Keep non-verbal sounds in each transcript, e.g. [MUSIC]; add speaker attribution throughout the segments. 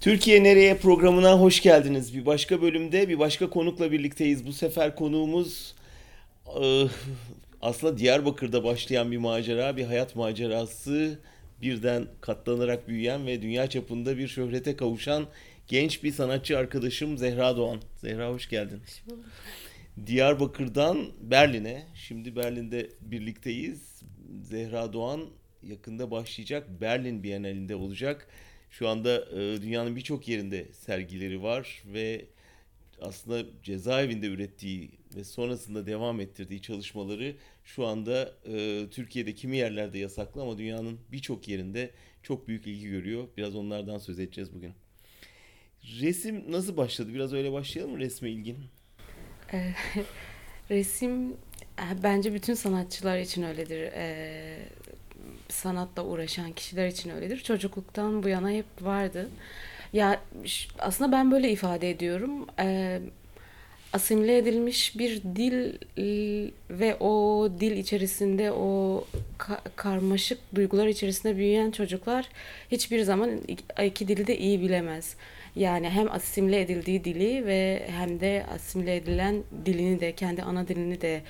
Speaker 1: Türkiye Nereye programına hoş geldiniz. Bir başka bölümde bir başka konukla birlikteyiz. Bu sefer konuğumuz e, aslında Diyarbakır'da başlayan bir macera, bir hayat macerası. Birden katlanarak büyüyen ve dünya çapında bir şöhrete kavuşan genç bir sanatçı arkadaşım Zehra Doğan. Zehra hoş geldin. Hoş bulduk. Diyarbakır'dan Berlin'e, şimdi Berlin'de birlikteyiz. Zehra Doğan yakında başlayacak Berlin Bienalinde olacak. Şu anda e, dünyanın birçok yerinde sergileri var ve aslında cezaevinde ürettiği ve sonrasında devam ettirdiği çalışmaları şu anda e, Türkiye'de kimi yerlerde yasaklı ama dünyanın birçok yerinde çok büyük ilgi görüyor. Biraz onlardan söz edeceğiz bugün. Resim nasıl başladı? Biraz öyle başlayalım mı resme ilgin?
Speaker 2: Ee, [LAUGHS] resim e, bence bütün sanatçılar için öyledir. Sanatla uğraşan kişiler için öyledir. Çocukluktan bu yana hep vardı. Ya aslında ben böyle ifade ediyorum. Ee, asimile edilmiş bir dil ve o dil içerisinde o ka- karmaşık duygular içerisinde büyüyen çocuklar hiçbir zaman iki dili de iyi bilemez. Yani hem asimile edildiği dili ve hem de asimile edilen dilini de kendi ana dilini de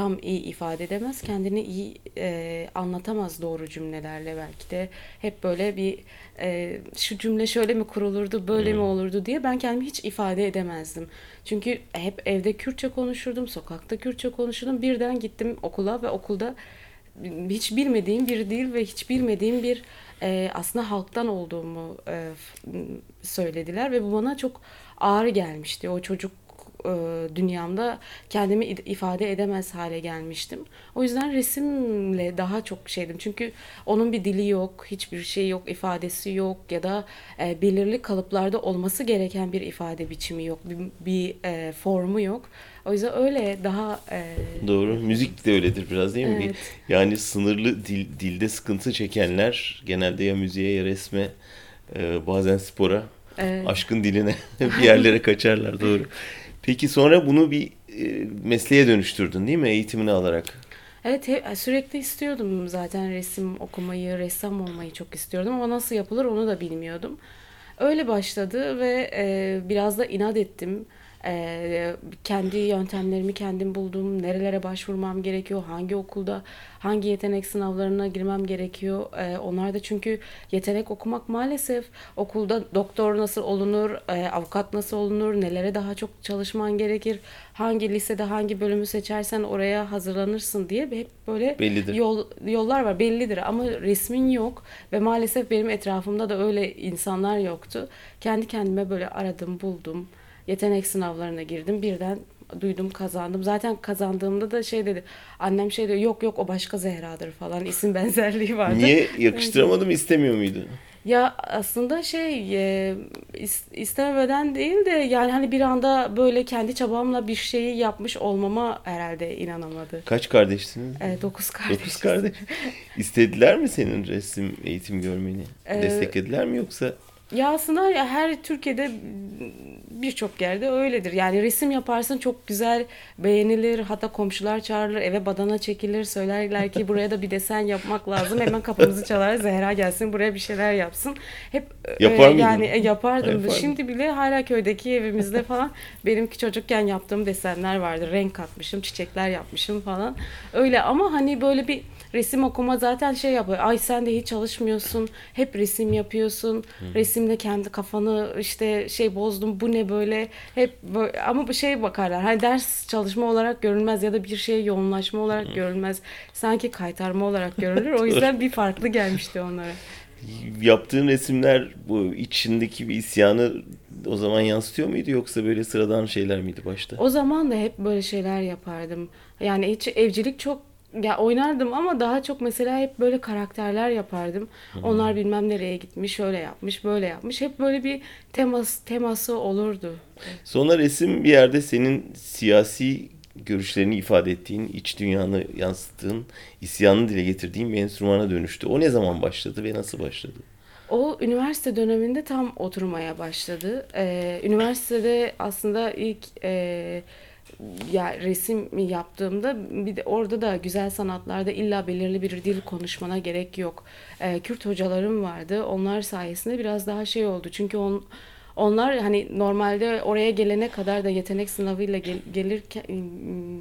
Speaker 2: tam iyi ifade edemez. Kendini iyi e, anlatamaz doğru cümlelerle belki de. Hep böyle bir e, şu cümle şöyle mi kurulurdu, böyle hmm. mi olurdu diye ben kendimi hiç ifade edemezdim. Çünkü hep evde Kürtçe konuşurdum, sokakta Kürtçe konuşurdum. Birden gittim okula ve okulda hiç bilmediğim bir dil ve hiç bilmediğim bir e, aslında halktan olduğumu e, söylediler ve bu bana çok ağır gelmişti. O çocuk e, dünyamda kendimi ifade edemez hale gelmiştim. O yüzden resimle daha çok şeydim. Çünkü onun bir dili yok, hiçbir şey yok, ifadesi yok ya da e, belirli kalıplarda olması gereken bir ifade biçimi yok, bir, bir e, formu yok. O yüzden öyle daha... E...
Speaker 1: Doğru. Müzik de öyledir biraz değil mi? Evet. Yani sınırlı dil, dilde sıkıntı çekenler genelde ya müziğe ya resme e, bazen spora evet. aşkın diline [LAUGHS] bir yerlere kaçarlar doğru. [LAUGHS] Peki sonra bunu bir e, mesleğe dönüştürdün değil mi eğitimini alarak?
Speaker 2: Evet sürekli istiyordum zaten resim okumayı, ressam olmayı çok istiyordum ama nasıl yapılır onu da bilmiyordum. Öyle başladı ve e, biraz da inat ettim. E, kendi yöntemlerimi kendim buldum. Nerelere başvurmam gerekiyor, hangi okulda, hangi yetenek sınavlarına girmem gerekiyor. E, onlar da çünkü yetenek okumak maalesef okulda doktor nasıl olunur, e, avukat nasıl olunur, nelere daha çok çalışman gerekir, hangi lisede hangi bölümü seçersen oraya hazırlanırsın diye hep böyle bellidir. yol yollar var bellidir ama resmin yok ve maalesef benim etrafımda da öyle insanlar yoktu. Kendi kendime böyle aradım, buldum yetenek sınavlarına girdim. Birden duydum kazandım. Zaten kazandığımda da şey dedi. Annem şey diyor yok yok o başka Zehra'dır falan isim benzerliği vardı.
Speaker 1: Niye yakıştıramadım istemiyor muydu?
Speaker 2: Ya aslında şey e, istemeden değil de yani hani bir anda böyle kendi çabamla bir şeyi yapmış olmama herhalde inanamadı.
Speaker 1: Kaç kardeşsiniz?
Speaker 2: E, dokuz kardeş.
Speaker 1: Dokuz kardeş. İstediler mi senin resim eğitim görmeni? Ee, Desteklediler mi yoksa?
Speaker 2: Ya aslında ya her Türkiye'de birçok yerde öyledir. Yani resim yaparsın çok güzel beğenilir. Hatta komşular çağırılır eve badana çekilir. Söylerler ki buraya da bir desen yapmak lazım. Hemen kapımızı çalar. Zehra gelsin buraya bir şeyler yapsın. Hep
Speaker 1: Yapar
Speaker 2: e, yani e, yapardım. Yapardım. Şimdi bile hala köydeki evimizde falan benimki çocukken yaptığım desenler vardı. Renk katmışım, çiçekler yapmışım falan. Öyle ama hani böyle bir resim okuma zaten şey yapıyor. Ay sen de hiç çalışmıyorsun. Hep resim yapıyorsun. Hı. Resimde kendi kafanı işte şey bozdum. Bu ne böyle? Hep böyle ama bu şey bakarlar. Hani ders çalışma olarak görülmez ya da bir şeye yoğunlaşma olarak Hı. görülmez. Sanki kaytarma olarak görülür. O [LAUGHS] yüzden bir farklı gelmişti onlara.
Speaker 1: Yaptığın resimler bu içindeki bir isyanı o zaman yansıtıyor muydu yoksa böyle sıradan şeyler miydi başta?
Speaker 2: O zaman da hep böyle şeyler yapardım. Yani hiç evcilik çok ya oynardım ama daha çok mesela hep böyle karakterler yapardım. Hmm. Onlar bilmem nereye gitmiş, şöyle yapmış, böyle yapmış. Hep böyle bir temas teması olurdu.
Speaker 1: Sonra resim bir yerde senin siyasi görüşlerini ifade ettiğin, iç dünyanı yansıttığın, isyanını dile getirdiğin bir enstrümana dönüştü. O ne zaman başladı ve nasıl başladı?
Speaker 2: O üniversite döneminde tam oturmaya başladı. Ee, üniversitede aslında ilk e, ya resim yaptığımda bir de orada da güzel sanatlarda illa belirli bir dil konuşmana gerek yok. Ee, Kürt hocalarım vardı. Onlar sayesinde biraz daha şey oldu. Çünkü on, onlar hani normalde oraya gelene kadar da yetenek sınavıyla gel, gelirken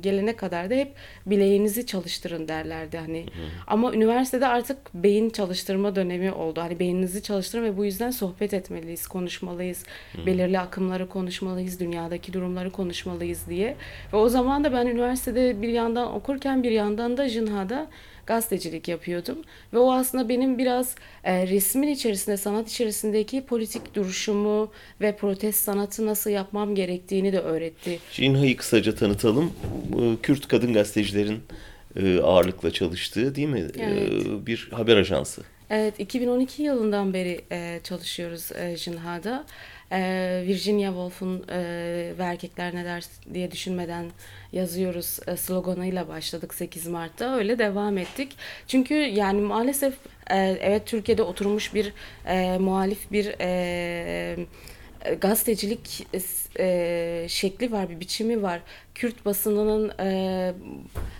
Speaker 2: gelene kadar da hep bileğinizi çalıştırın derlerdi hani. Ama üniversitede artık beyin çalıştırma dönemi oldu. Hani beyninizi çalıştırın ve bu yüzden sohbet etmeliyiz, konuşmalıyız. Belirli akımları konuşmalıyız, dünyadaki durumları konuşmalıyız diye. Ve o zaman da ben üniversitede bir yandan okurken bir yandan da Jinha'da gazetecilik yapıyordum. Ve o aslında benim biraz e, resmin içerisinde, sanat içerisindeki politik duruşumu ve protest sanatı nasıl yapmam gerektiğini de öğretti.
Speaker 1: Jinha'yı kısaca tanıtalım. E, Kürt kadın gazetecilerin e, ağırlıkla çalıştığı değil mi? E,
Speaker 2: Evet.
Speaker 1: Bir haber ajansı.
Speaker 2: Evet, 2012 yılından beri e, çalışıyoruz e, Jinha'da. E, Virginia Woolf'un e, ve erkekler ne der diye düşünmeden yazıyoruz e, sloganıyla başladık 8 Mart'ta. Öyle devam ettik. Çünkü yani maalesef e, evet Türkiye'de oturmuş bir e, muhalif bir e, e, gazetecilik e, şekli var, bir biçimi var. Kürt basınının e,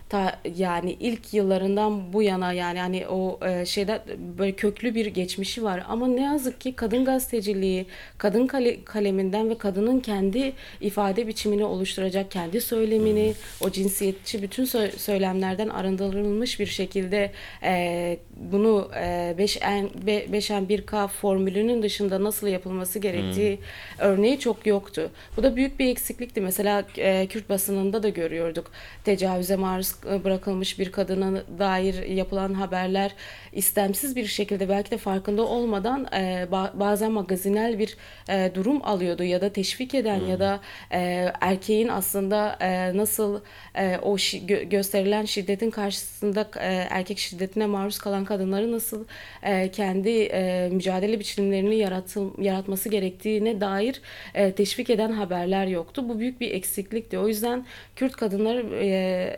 Speaker 2: ta, yani ilk yıllarından bu yana yani hani o e, şeyde böyle köklü bir geçmişi var ama ne yazık ki kadın gazeteciliği, kadın kale, kaleminden ve kadının kendi ifade biçimini oluşturacak kendi söylemini, o cinsiyetçi bütün sö- söylemlerden arındırılmış bir şekilde e, bunu e, 5N 5N1K formülünün dışında nasıl yapılması gerektiği örneği çok yoktu. Bu da büyük bir eksiklikti. Mesela e, Kürt basınında da görüyorduk. Tecavüze maruz bırakılmış bir kadına dair yapılan haberler istemsiz bir şekilde belki de farkında olmadan e, ba- bazen magazinel bir e, durum alıyordu ya da teşvik eden ya da e, erkeğin aslında e, nasıl e, o şi- gö- gösterilen şiddetin karşısında e, erkek şiddetine maruz kalan kadınları nasıl e, kendi e, mücadele biçimlerini yaratıl- yaratması gerektiğine dair e, teşvik eden haberler yoktu. Bu büyük bir eksiklikti. O yüzden Kürt kadınları e,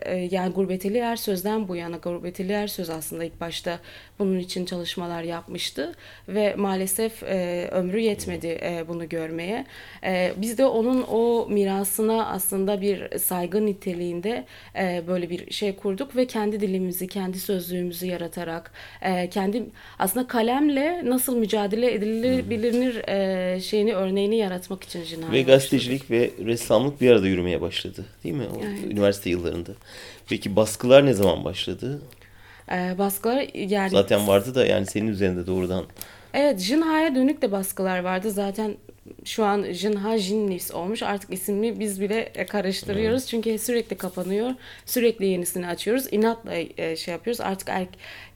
Speaker 2: e, yani Gurbeteli Er Söz'den bu yana Gurbeteli Er Söz aslında ilk başta bunun için çalışmalar yapmıştı ve maalesef e, ömrü yetmedi e, bunu görmeye. E, biz de onun o mirasına aslında bir saygı niteliğinde e, böyle bir şey kurduk ve kendi dilimizi, kendi sözlüğümüzü yaratarak e, kendi aslında kalemle nasıl mücadele edilebilir e, şeyini örneğini yaratmak için Jinay'ı
Speaker 1: Ve gazetecilik ve ressamlık bir arada yürümeye başladı değil mi? O
Speaker 2: Evet.
Speaker 1: Üniversite yıllarında. Peki baskılar ne zaman başladı?
Speaker 2: E, baskılar yani
Speaker 1: Zaten vardı da yani senin üzerinde doğrudan.
Speaker 2: Evet, Jinha'ya dönük de baskılar vardı. Zaten şu an Jinha Jinnis olmuş. Artık ismini biz bile karıştırıyoruz. Çünkü sürekli kapanıyor. Sürekli yenisini açıyoruz. İnatla e, şey yapıyoruz. Artık er-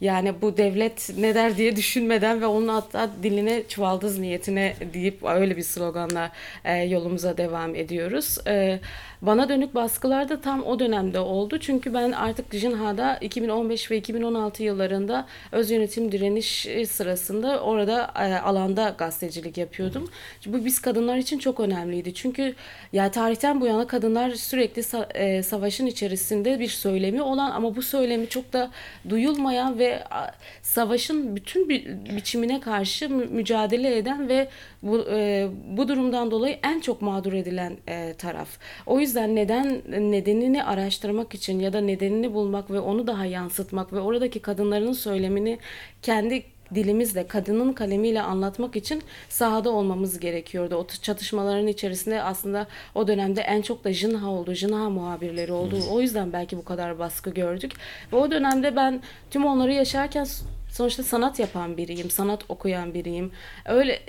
Speaker 2: yani bu devlet ne der diye düşünmeden ve onun hatta diline çuvaldız niyetine deyip öyle bir sloganla e, yolumuza devam ediyoruz. E, bana dönük baskılar da tam o dönemde oldu. Çünkü ben artık Jinha'da 2015 ve 2016 yıllarında öz yönetim direniş sırasında orada e, alanda gazetecilik yapıyordum. Bu biz kadınlar için çok önemliydi. Çünkü ya tarihten bu yana kadınlar sürekli sa- e, savaşın içerisinde bir söylemi olan ama bu söylemi çok da duyulmayan ve savaşın bütün bir biçimine karşı mü- mücadele eden ve bu e, bu durumdan dolayı en çok mağdur edilen e, taraf. O yüzden neden nedenini araştırmak için ya da nedenini bulmak ve onu daha yansıtmak ve oradaki kadınların söylemini kendi dilimizle, kadının kalemiyle anlatmak için sahada olmamız gerekiyordu. O çatışmaların içerisinde aslında o dönemde en çok da Jinha oldu, Jinha muhabirleri oldu. O yüzden belki bu kadar baskı gördük. Ve o dönemde ben tüm onları yaşarken sonuçta sanat yapan biriyim, sanat okuyan biriyim. Öyle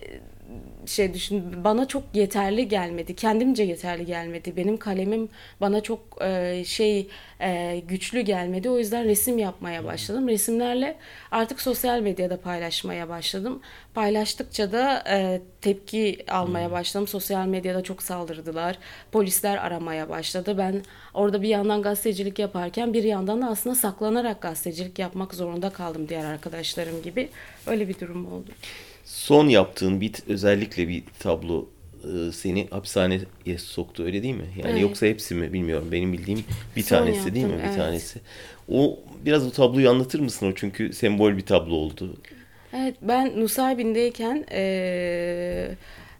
Speaker 2: şey düşün bana çok yeterli gelmedi. Kendimce yeterli gelmedi. Benim kalemim bana çok e, şey e, güçlü gelmedi. O yüzden resim yapmaya başladım. Resimlerle artık sosyal medyada paylaşmaya başladım. Paylaştıkça da e, tepki almaya başladım. Sosyal medyada çok saldırdılar. Polisler aramaya başladı. Ben orada bir yandan gazetecilik yaparken bir yandan da aslında saklanarak gazetecilik yapmak zorunda kaldım diğer arkadaşlarım gibi. Öyle bir durum oldu.
Speaker 1: Son yaptığın bir özellikle bir tablo e, seni hapishaneye soktu öyle değil mi? Yani
Speaker 2: Evet.
Speaker 1: yoksa hepsi mi bilmiyorum. Benim bildiğim bir
Speaker 2: Son
Speaker 1: tanesi değil mi?
Speaker 2: yaptım,
Speaker 1: Bir
Speaker 2: evet.
Speaker 1: tanesi. O biraz o tabloyu anlatır mısın o çünkü sembol bir tablo oldu.
Speaker 2: Evet ben Nusaybin'deyken eee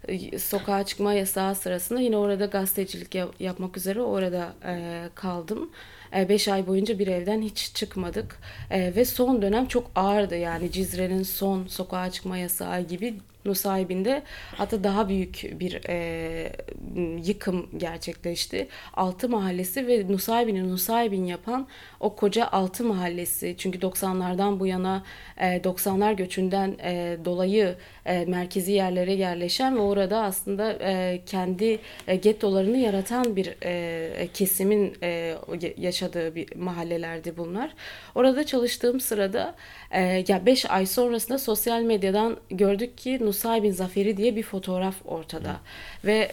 Speaker 2: e, sokağa çıkma yasağı sırasında yine orada gazetecilik yap- yapmak üzere orada e, kaldım. 5 ay boyunca bir evden hiç çıkmadık. E, ve son dönem çok ağırdı yani Cizre'nin son sokağa çıkma yasağı gibi Nusaybin'de hatta daha büyük bir e, yıkım gerçekleşti. Altı mahallesi ve Nusaybin'i Nusaybin yapan o koca altı mahallesi çünkü 90'lardan bu yana e, 90'lar göçünden e, dolayı e, merkezi yerlere yerleşen ve orada aslında e, kendi e, gettolarını yaratan bir e, kesimin e, yaşadığı bir mahallelerdi bunlar. Orada çalıştığım sırada e, ya 5 ay sonrasında sosyal medyadan gördük ki Nusaybin Zaferi diye bir fotoğraf ortada. Hı. Ve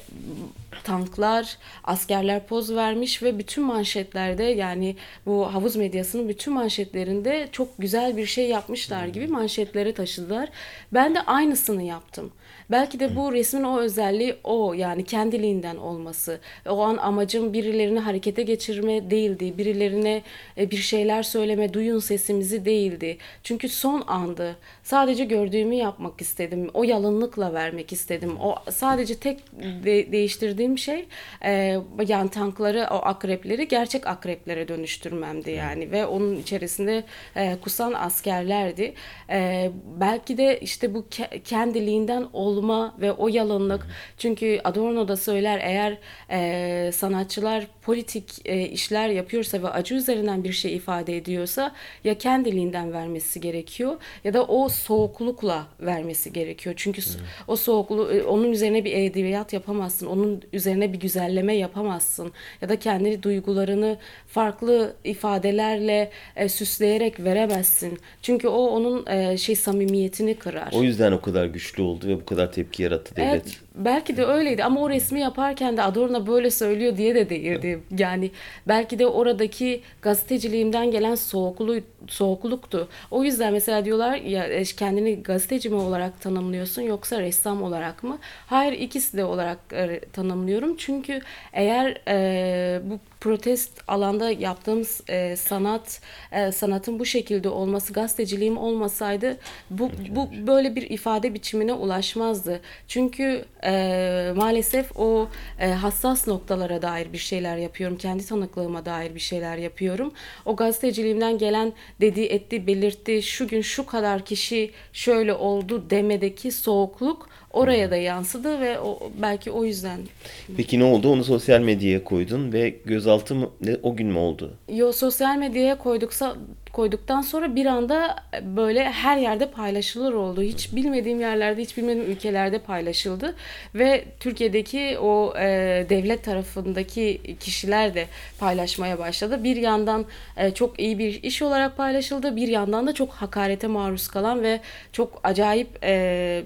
Speaker 2: tanklar, askerler poz vermiş ve bütün manşetlerde yani bu havuz medyasının bütün manşetlerinde çok güzel bir şey yapmışlar gibi manşetlere taşıdılar. Ben de aynısını yaptım. Belki de bu resmin o özelliği o yani kendiliğinden olması. O an amacım birilerini harekete geçirme değildi. Birilerine e, bir şeyler söyleme, duyun sesimizi değildi. Çünkü son andı. Sadece gördüğümü yapmak istedim. O yalınlıkla vermek istedim. O sadece tek de- değiştirdiğim şey e, yani tankları, o akrepleri gerçek akreplere dönüştürmemdi yani ve onun içerisinde e, kusan askerlerdi. E, belki de işte bu ke- kendiliğinden olma ve o yalınlık. Çünkü Adorno da söyler eğer e, sanatçılar politik e, işler yapıyorsa ve acı üzerinden bir şey ifade ediyorsa ya kendiliğinden vermesi gerekiyor ya da o soğuklukla vermesi gerekiyor. Çünkü evet. o soğukluğu e, onun üzerine bir edebiyat yapamazsın. Onun üzerine bir güzelleme yapamazsın. Ya da kendi duygularını farklı ifadelerle e, süsleyerek veremezsin. Çünkü o onun e, şey samimiyetini kırar.
Speaker 1: O yüzden o kadar güçlü oldu ve bu kadar tepki yarattı devlet. Evet,
Speaker 2: belki de öyleydi ama o resmi yaparken de Adorno böyle söylüyor diye de değildi. Yani belki de oradaki gazeteciliğimden gelen soğukluğu soğukluktu. O yüzden mesela diyorlar ya e, kendini gazeteci mi olarak tanımlıyorsun yoksa ressam olarak mı? Hayır ikisi de olarak e, tanımlıyorum. Çünkü eğer e, bu protest alanda yaptığım e, sanat e, sanatın bu şekilde olması gazeteciliğim olmasaydı bu bu böyle bir ifade biçimine ulaşmazdı. Çünkü e, maalesef o e, hassas noktalara dair bir şeyler yapıyorum. Kendi tanıklığıma dair bir şeyler yapıyorum. O gazeteciliğimden gelen dedi etti belirtti şu gün şu kadar kişi şöyle oldu demedeki soğukluk oraya da yansıdı ve o, belki o yüzden.
Speaker 1: Peki ne oldu? Onu sosyal medyaya koydun ve gözaltı mı, o gün mü oldu?
Speaker 2: Yo sosyal medyaya koyduksa koyduktan sonra bir anda böyle her yerde paylaşılır oldu. Hiç bilmediğim yerlerde, hiç bilmediğim ülkelerde paylaşıldı ve Türkiye'deki o e, devlet tarafındaki kişiler de paylaşmaya başladı. Bir yandan e, çok iyi bir iş olarak paylaşıldı, bir yandan da çok hakarete maruz kalan ve çok acayip e,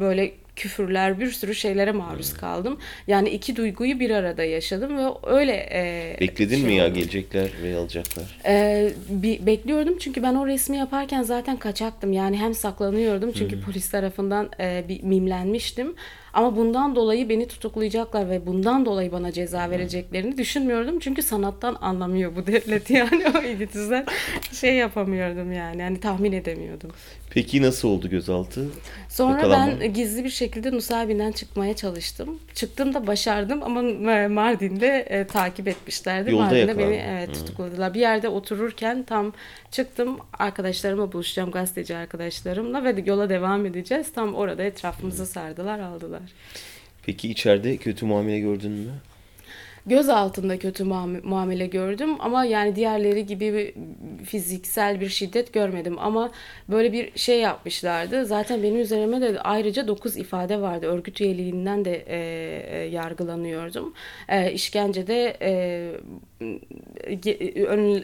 Speaker 2: böyle küfürler, bir sürü şeylere maruz kaldım. Yani iki duyguyu bir arada yaşadım ve öyle e,
Speaker 1: Bekledin şey mi ya gelecekler ve alacaklar?
Speaker 2: E, bir, bekliyordum çünkü ben o resmi yaparken zaten kaçaktım. Yani hem saklanıyordum çünkü hmm. polis tarafından e, bir mimlenmiştim. Ama bundan dolayı beni tutuklayacaklar ve bundan dolayı bana ceza vereceklerini düşünmüyordum. Çünkü sanattan anlamıyor bu devlet [LAUGHS] yani o ilgisinden şey yapamıyordum yani. Yani tahmin edemiyordum.
Speaker 1: Peki nasıl oldu gözaltı?
Speaker 2: Sonra Yakalanma. ben gizli bir şekilde Nusaybin'den çıkmaya çalıştım. Çıktım da başardım ama Mardin'de e, takip etmişlerdi.
Speaker 1: Yolda
Speaker 2: Mardin'de
Speaker 1: yakalandın.
Speaker 2: beni evet tutukladılar. Bir yerde otururken tam çıktım arkadaşlarıma buluşacağım gazeteci arkadaşlarımla ve yola devam edeceğiz. Tam orada etrafımızı sardılar aldılar.
Speaker 1: Peki içeride kötü muamele gördün mü?
Speaker 2: göz altında kötü muamele gördüm ama yani diğerleri gibi bir fiziksel bir şiddet görmedim ama böyle bir şey yapmışlardı. Zaten benim üzerime de ayrıca 9 ifade vardı. Örgüt üyeliğinden de e, yargılanıyordum. E, işkencede e,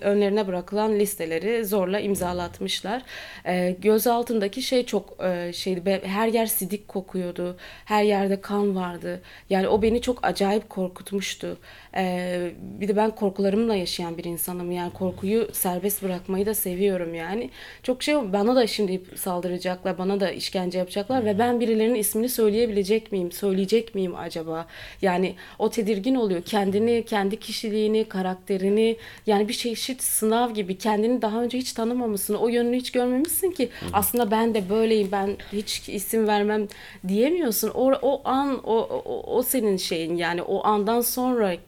Speaker 2: önlerine bırakılan listeleri zorla imzalatmışlar. E, göz altındaki şey çok e, şeydi. Her yer sidik kokuyordu. Her yerde kan vardı. Yani o beni çok acayip korkutmuştu. Ee, bir de ben korkularımla yaşayan bir insanım. Yani korkuyu serbest bırakmayı da seviyorum yani. Çok şey bana da şimdi saldıracaklar, bana da işkence yapacaklar ve ben birilerinin ismini söyleyebilecek miyim? Söyleyecek miyim acaba? Yani o tedirgin oluyor. Kendini, kendi kişiliğini, karakterini karakterini yani bir çeşit sınav gibi kendini daha önce hiç tanımamışsın. O yönünü hiç görmemişsin ki aslında ben de böyleyim ben hiç isim vermem diyemiyorsun. O, o an o, o, o senin şeyin yani o andan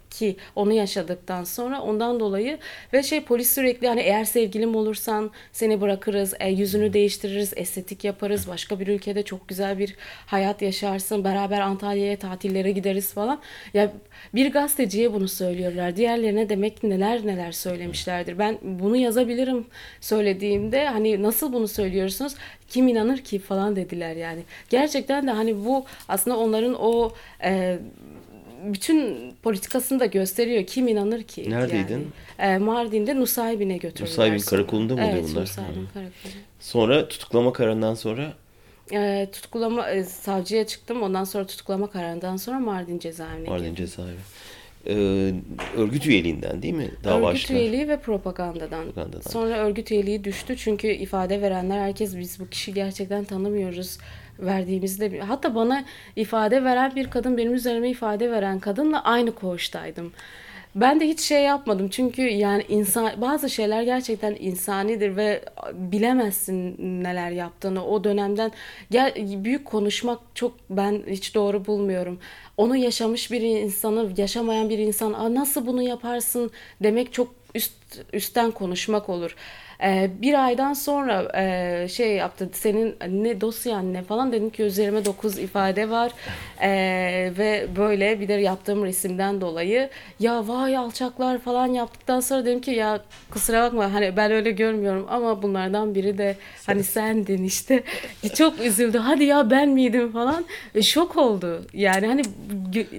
Speaker 2: sonraki onu yaşadıktan sonra ondan dolayı ve şey polis sürekli hani eğer sevgilim olursan seni bırakırız, e, yüzünü değiştiririz, estetik yaparız, başka bir ülkede çok güzel bir hayat yaşarsın, beraber Antalya'ya tatillere gideriz falan. Ya bir gazeteciye bunu söylüyorlar. Diğerlerine demek ki neler neler söylemişlerdir. Ben bunu yazabilirim söylediğimde hani nasıl bunu söylüyorsunuz? Kim inanır ki falan dediler yani. Gerçekten de hani bu aslında onların o e, bütün politikasını da gösteriyor. Kim inanır ki?
Speaker 1: Neredeydin?
Speaker 2: Yani. E, Mardin'de Nusaybin'e götürdüler.
Speaker 1: Nusaybin
Speaker 2: sonra.
Speaker 1: karakolunda mı oluyor
Speaker 2: evet,
Speaker 1: bunlar?
Speaker 2: Nusaybin
Speaker 1: Hı.
Speaker 2: karakolu.
Speaker 1: Sonra tutuklama kararından sonra
Speaker 2: E, tutuklama e, savcıya çıktım. Ondan sonra tutuklama kararından sonra Mardin cezaevine
Speaker 1: Mardin
Speaker 2: girdim.
Speaker 1: cezaevi. Ee, örgüt üyeliğinden değil mi? Dava
Speaker 2: Örgüt
Speaker 1: açtılar.
Speaker 2: üyeliği ve propagandadan.
Speaker 1: Propagandadan.
Speaker 2: Sonra örgüt üyeliği düştü çünkü ifade verenler herkes biz bu kişi gerçekten tanımıyoruz verdiğimizde hatta bana ifade veren bir kadın benim üzerime ifade veren kadınla aynı koğuştaydım. Ben de hiç şey yapmadım çünkü yani insan bazı şeyler gerçekten insanidir ve bilemezsin neler yaptığını o dönemden gel, büyük konuşmak çok ben hiç doğru bulmuyorum. Onu yaşamış bir insanı yaşamayan bir insan nasıl bunu yaparsın demek çok üst üstten konuşmak olur. Ee, bir aydan sonra e, şey yaptı senin ne dosyan ne? falan dedim ki üzerime 9 ifade var. [LAUGHS] Ee, ve böyle bir de yaptığım resimden dolayı ya vay alçaklar falan yaptıktan sonra dedim ki ya kusura bakma hani ben öyle görmüyorum ama bunlardan biri de hani sendin işte. [LAUGHS] Çok üzüldü. Hadi ya ben miydim? falan. Ve şok oldu. Yani hani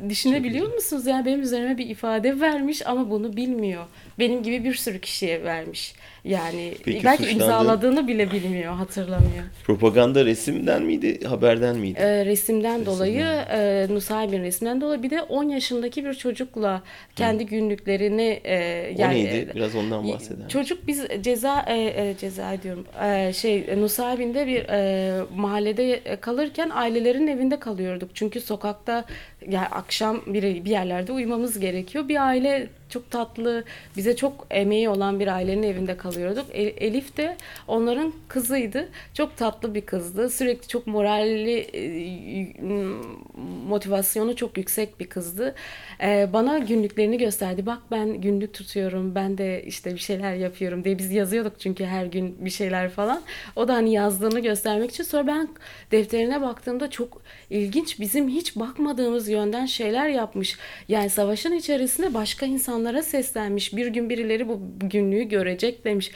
Speaker 2: düşünebiliyor musunuz? Yani benim üzerime bir ifade vermiş ama bunu bilmiyor. Benim gibi bir sürü kişiye vermiş yani
Speaker 1: Peki
Speaker 2: belki
Speaker 1: suçlandığın-
Speaker 2: imzaladığını bile bilmiyor hatırlamıyor.
Speaker 1: Propaganda resimden miydi, haberden miydi?
Speaker 2: Ee, resimden dolayı e, Nusaybin resimden dolayı bir de 10 yaşındaki bir çocukla kendi günlüklerini e,
Speaker 1: o
Speaker 2: yani
Speaker 1: neydi? Biraz ondan bahseder.
Speaker 2: Çocuk biz ceza e, e, ceza diyorum e, şey Nusaybin'de bir e, mahallede kalırken ailelerin evinde kalıyorduk. Çünkü sokakta yani akşam bir, bir yerlerde uyumamız gerekiyor. Bir aile çok tatlı, bize çok emeği olan bir ailenin evinde kalıyorduk. E- Elif de onların kızıydı. Çok tatlı bir kızdı. Sürekli çok moralli, e, motivasyonu çok yüksek bir kızdı. E, Bana günlüklerini gösterdi. Bak ben günlük tutuyorum, ben de işte bir şeyler yapıyorum diye biz yazıyorduk çünkü her gün bir şeyler falan. O da hani yazdığını göstermek için. Sonra ben defterine baktığımda çok ilginç bizim hiç bakmadığımız yönden şeyler yapmış. Yani savaşın içerisinde başka insanlara seslenmiş. Bir gün birileri bu günlüğü görecek demiş.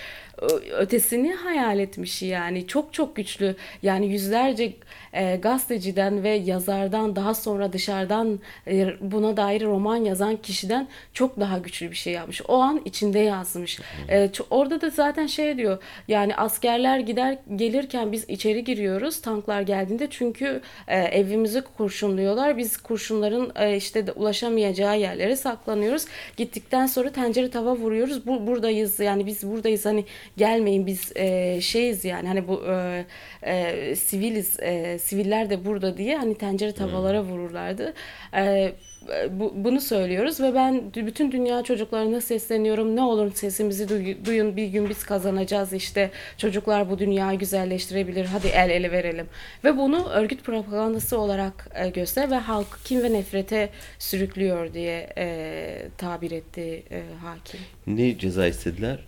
Speaker 2: Ötesini hayal etmiş yani. Çok çok güçlü. Yani yüzlerce e, gazeteciden ve yazardan daha sonra dışarıdan e, buna dair roman yazan kişiden çok daha güçlü bir şey yapmış. O an içinde yazmış. E, orada da zaten şey diyor. Yani askerler gider gelirken biz içeri giriyoruz tanklar geldiğinde çünkü e, evimizi kurşunluyorlar. Biz kurşunların e, işte de ulaşamayacağı yerlere saklanıyoruz. Gittikten sonra tencere tava vuruyoruz. Bu buradayız yani biz buradayız hani gelmeyin biz e, şeyiz yani hani bu e, e, siviliz e, siviller de burada diye hani tencere tavalara vururlardı. E, bu, bunu söylüyoruz ve ben bütün dünya çocuklarına sesleniyorum. Ne olur sesimizi duy- duyun. Bir gün biz kazanacağız işte. Çocuklar bu dünyayı güzelleştirebilir. Hadi el ele verelim. Ve bunu örgüt propagandası olarak e, göster ve halkı kim ve nefrete sürüklüyor diye e, tabir etti e, hakim.
Speaker 1: Ne ceza istediler?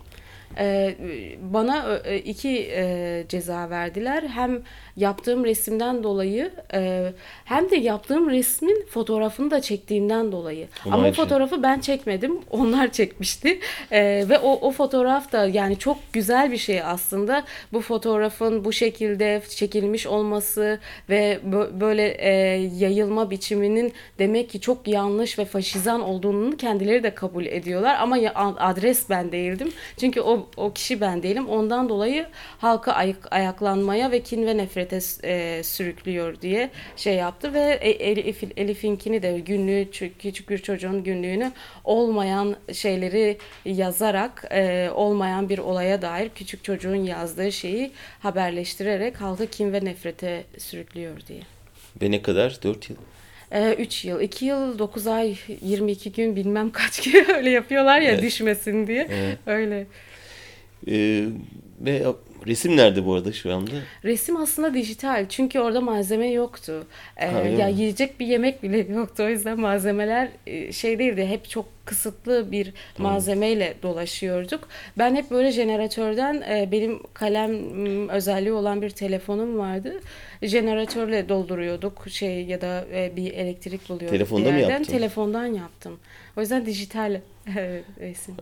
Speaker 2: Ee, bana e, iki e, ceza verdiler. Hem yaptığım resimden dolayı e, hem de yaptığım resmin fotoğrafını da çektiğimden dolayı.
Speaker 1: Onu
Speaker 2: Ama
Speaker 1: şey.
Speaker 2: fotoğrafı ben çekmedim. [LAUGHS] Onlar çekmişti. E, ve o, o fotoğraf da yani çok güzel bir şey aslında. Bu fotoğrafın bu şekilde çekilmiş olması ve bö- böyle e, yayılma biçiminin demek ki çok yanlış ve faşizan olduğunu kendileri de kabul ediyorlar. Ama ya- adres ben değildim. Çünkü o, o kişi ben değilim. Ondan dolayı halkı ayak, ayaklanmaya ve kin ve nefrete e, sürüklüyor diye şey yaptı ve E- Elif, Elif'inkini de günlüğü çü- küçük bir çocuğun günlüğünü olmayan şeyleri yazarak e, olmayan bir olaya dair küçük çocuğun yazdığı şeyi haberleştirerek halkı kin ve nefrete sürüklüyor diye.
Speaker 1: Ve ne kadar? 4 yıl.
Speaker 2: 3 yıl. 2 yıl 9 ay 22 gün bilmem kaç gün [LAUGHS] öyle yapıyorlar ya
Speaker 1: Evet.
Speaker 2: düşmesin diye.
Speaker 1: Evet.
Speaker 2: Öyle.
Speaker 1: Ee, ve resim nerede bu arada şu anda?
Speaker 2: Resim aslında dijital çünkü orada malzeme yoktu. Ee,
Speaker 1: Ha,
Speaker 2: ya
Speaker 1: mi?
Speaker 2: yiyecek bir yemek bile [LAUGHS] yoktu. O yüzden malzemeler e, şey değildi. Hep çok kısıtlı bir malzemeyle dolaşıyorduk. Ben hep böyle jeneratörden e, benim kalem özelliği olan bir telefonum vardı. Jeneratörle dolduruyorduk şey ya da e, bir elektrik buluyorduk
Speaker 1: Telefonda
Speaker 2: bir
Speaker 1: mı yaptın?
Speaker 2: Telefondan yaptım. O yüzden dijital [LAUGHS] resim.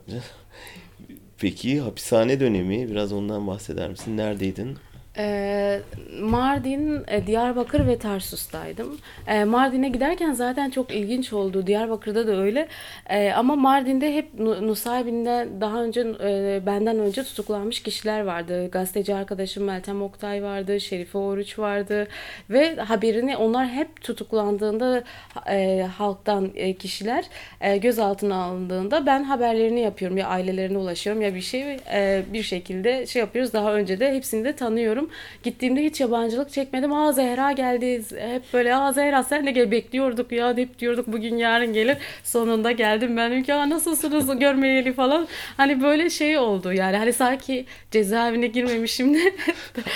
Speaker 1: Peki hapishane dönemi biraz ondan bahseder misin? Neredeydin?
Speaker 2: Ee, Mardin, e, Diyarbakır ve Tarsus'taydım. Ee, Mardin'e giderken zaten çok ilginç oldu. Diyarbakır'da da öyle. Ee, ama Mardin'de hep Nu- Nusaybin'de daha önce e, benden önce tutuklanmış kişiler vardı. Gazeteci arkadaşım Meltem Oktay vardı, Şerife Oruç vardı ve haberini onlar hep tutuklandığında e, halktan e, kişiler e, gözaltına alındığında ben haberlerini yapıyorum ya ailelerine ulaşıyorum ya bir şey e, bir şekilde şey yapıyoruz. Daha önce de hepsini de tanıyorum. Gittiğimde hiç yabancılık çekmedim. Aa Zehra geldi. Hep böyle aa Zehra sen de gel bekliyorduk ya hep diyorduk bugün yarın gelir. Sonunda geldim ben dedim ki aa nasılsınız [LAUGHS] görmeyeli falan. Hani böyle şey oldu yani hani sanki cezaevine girmemişim de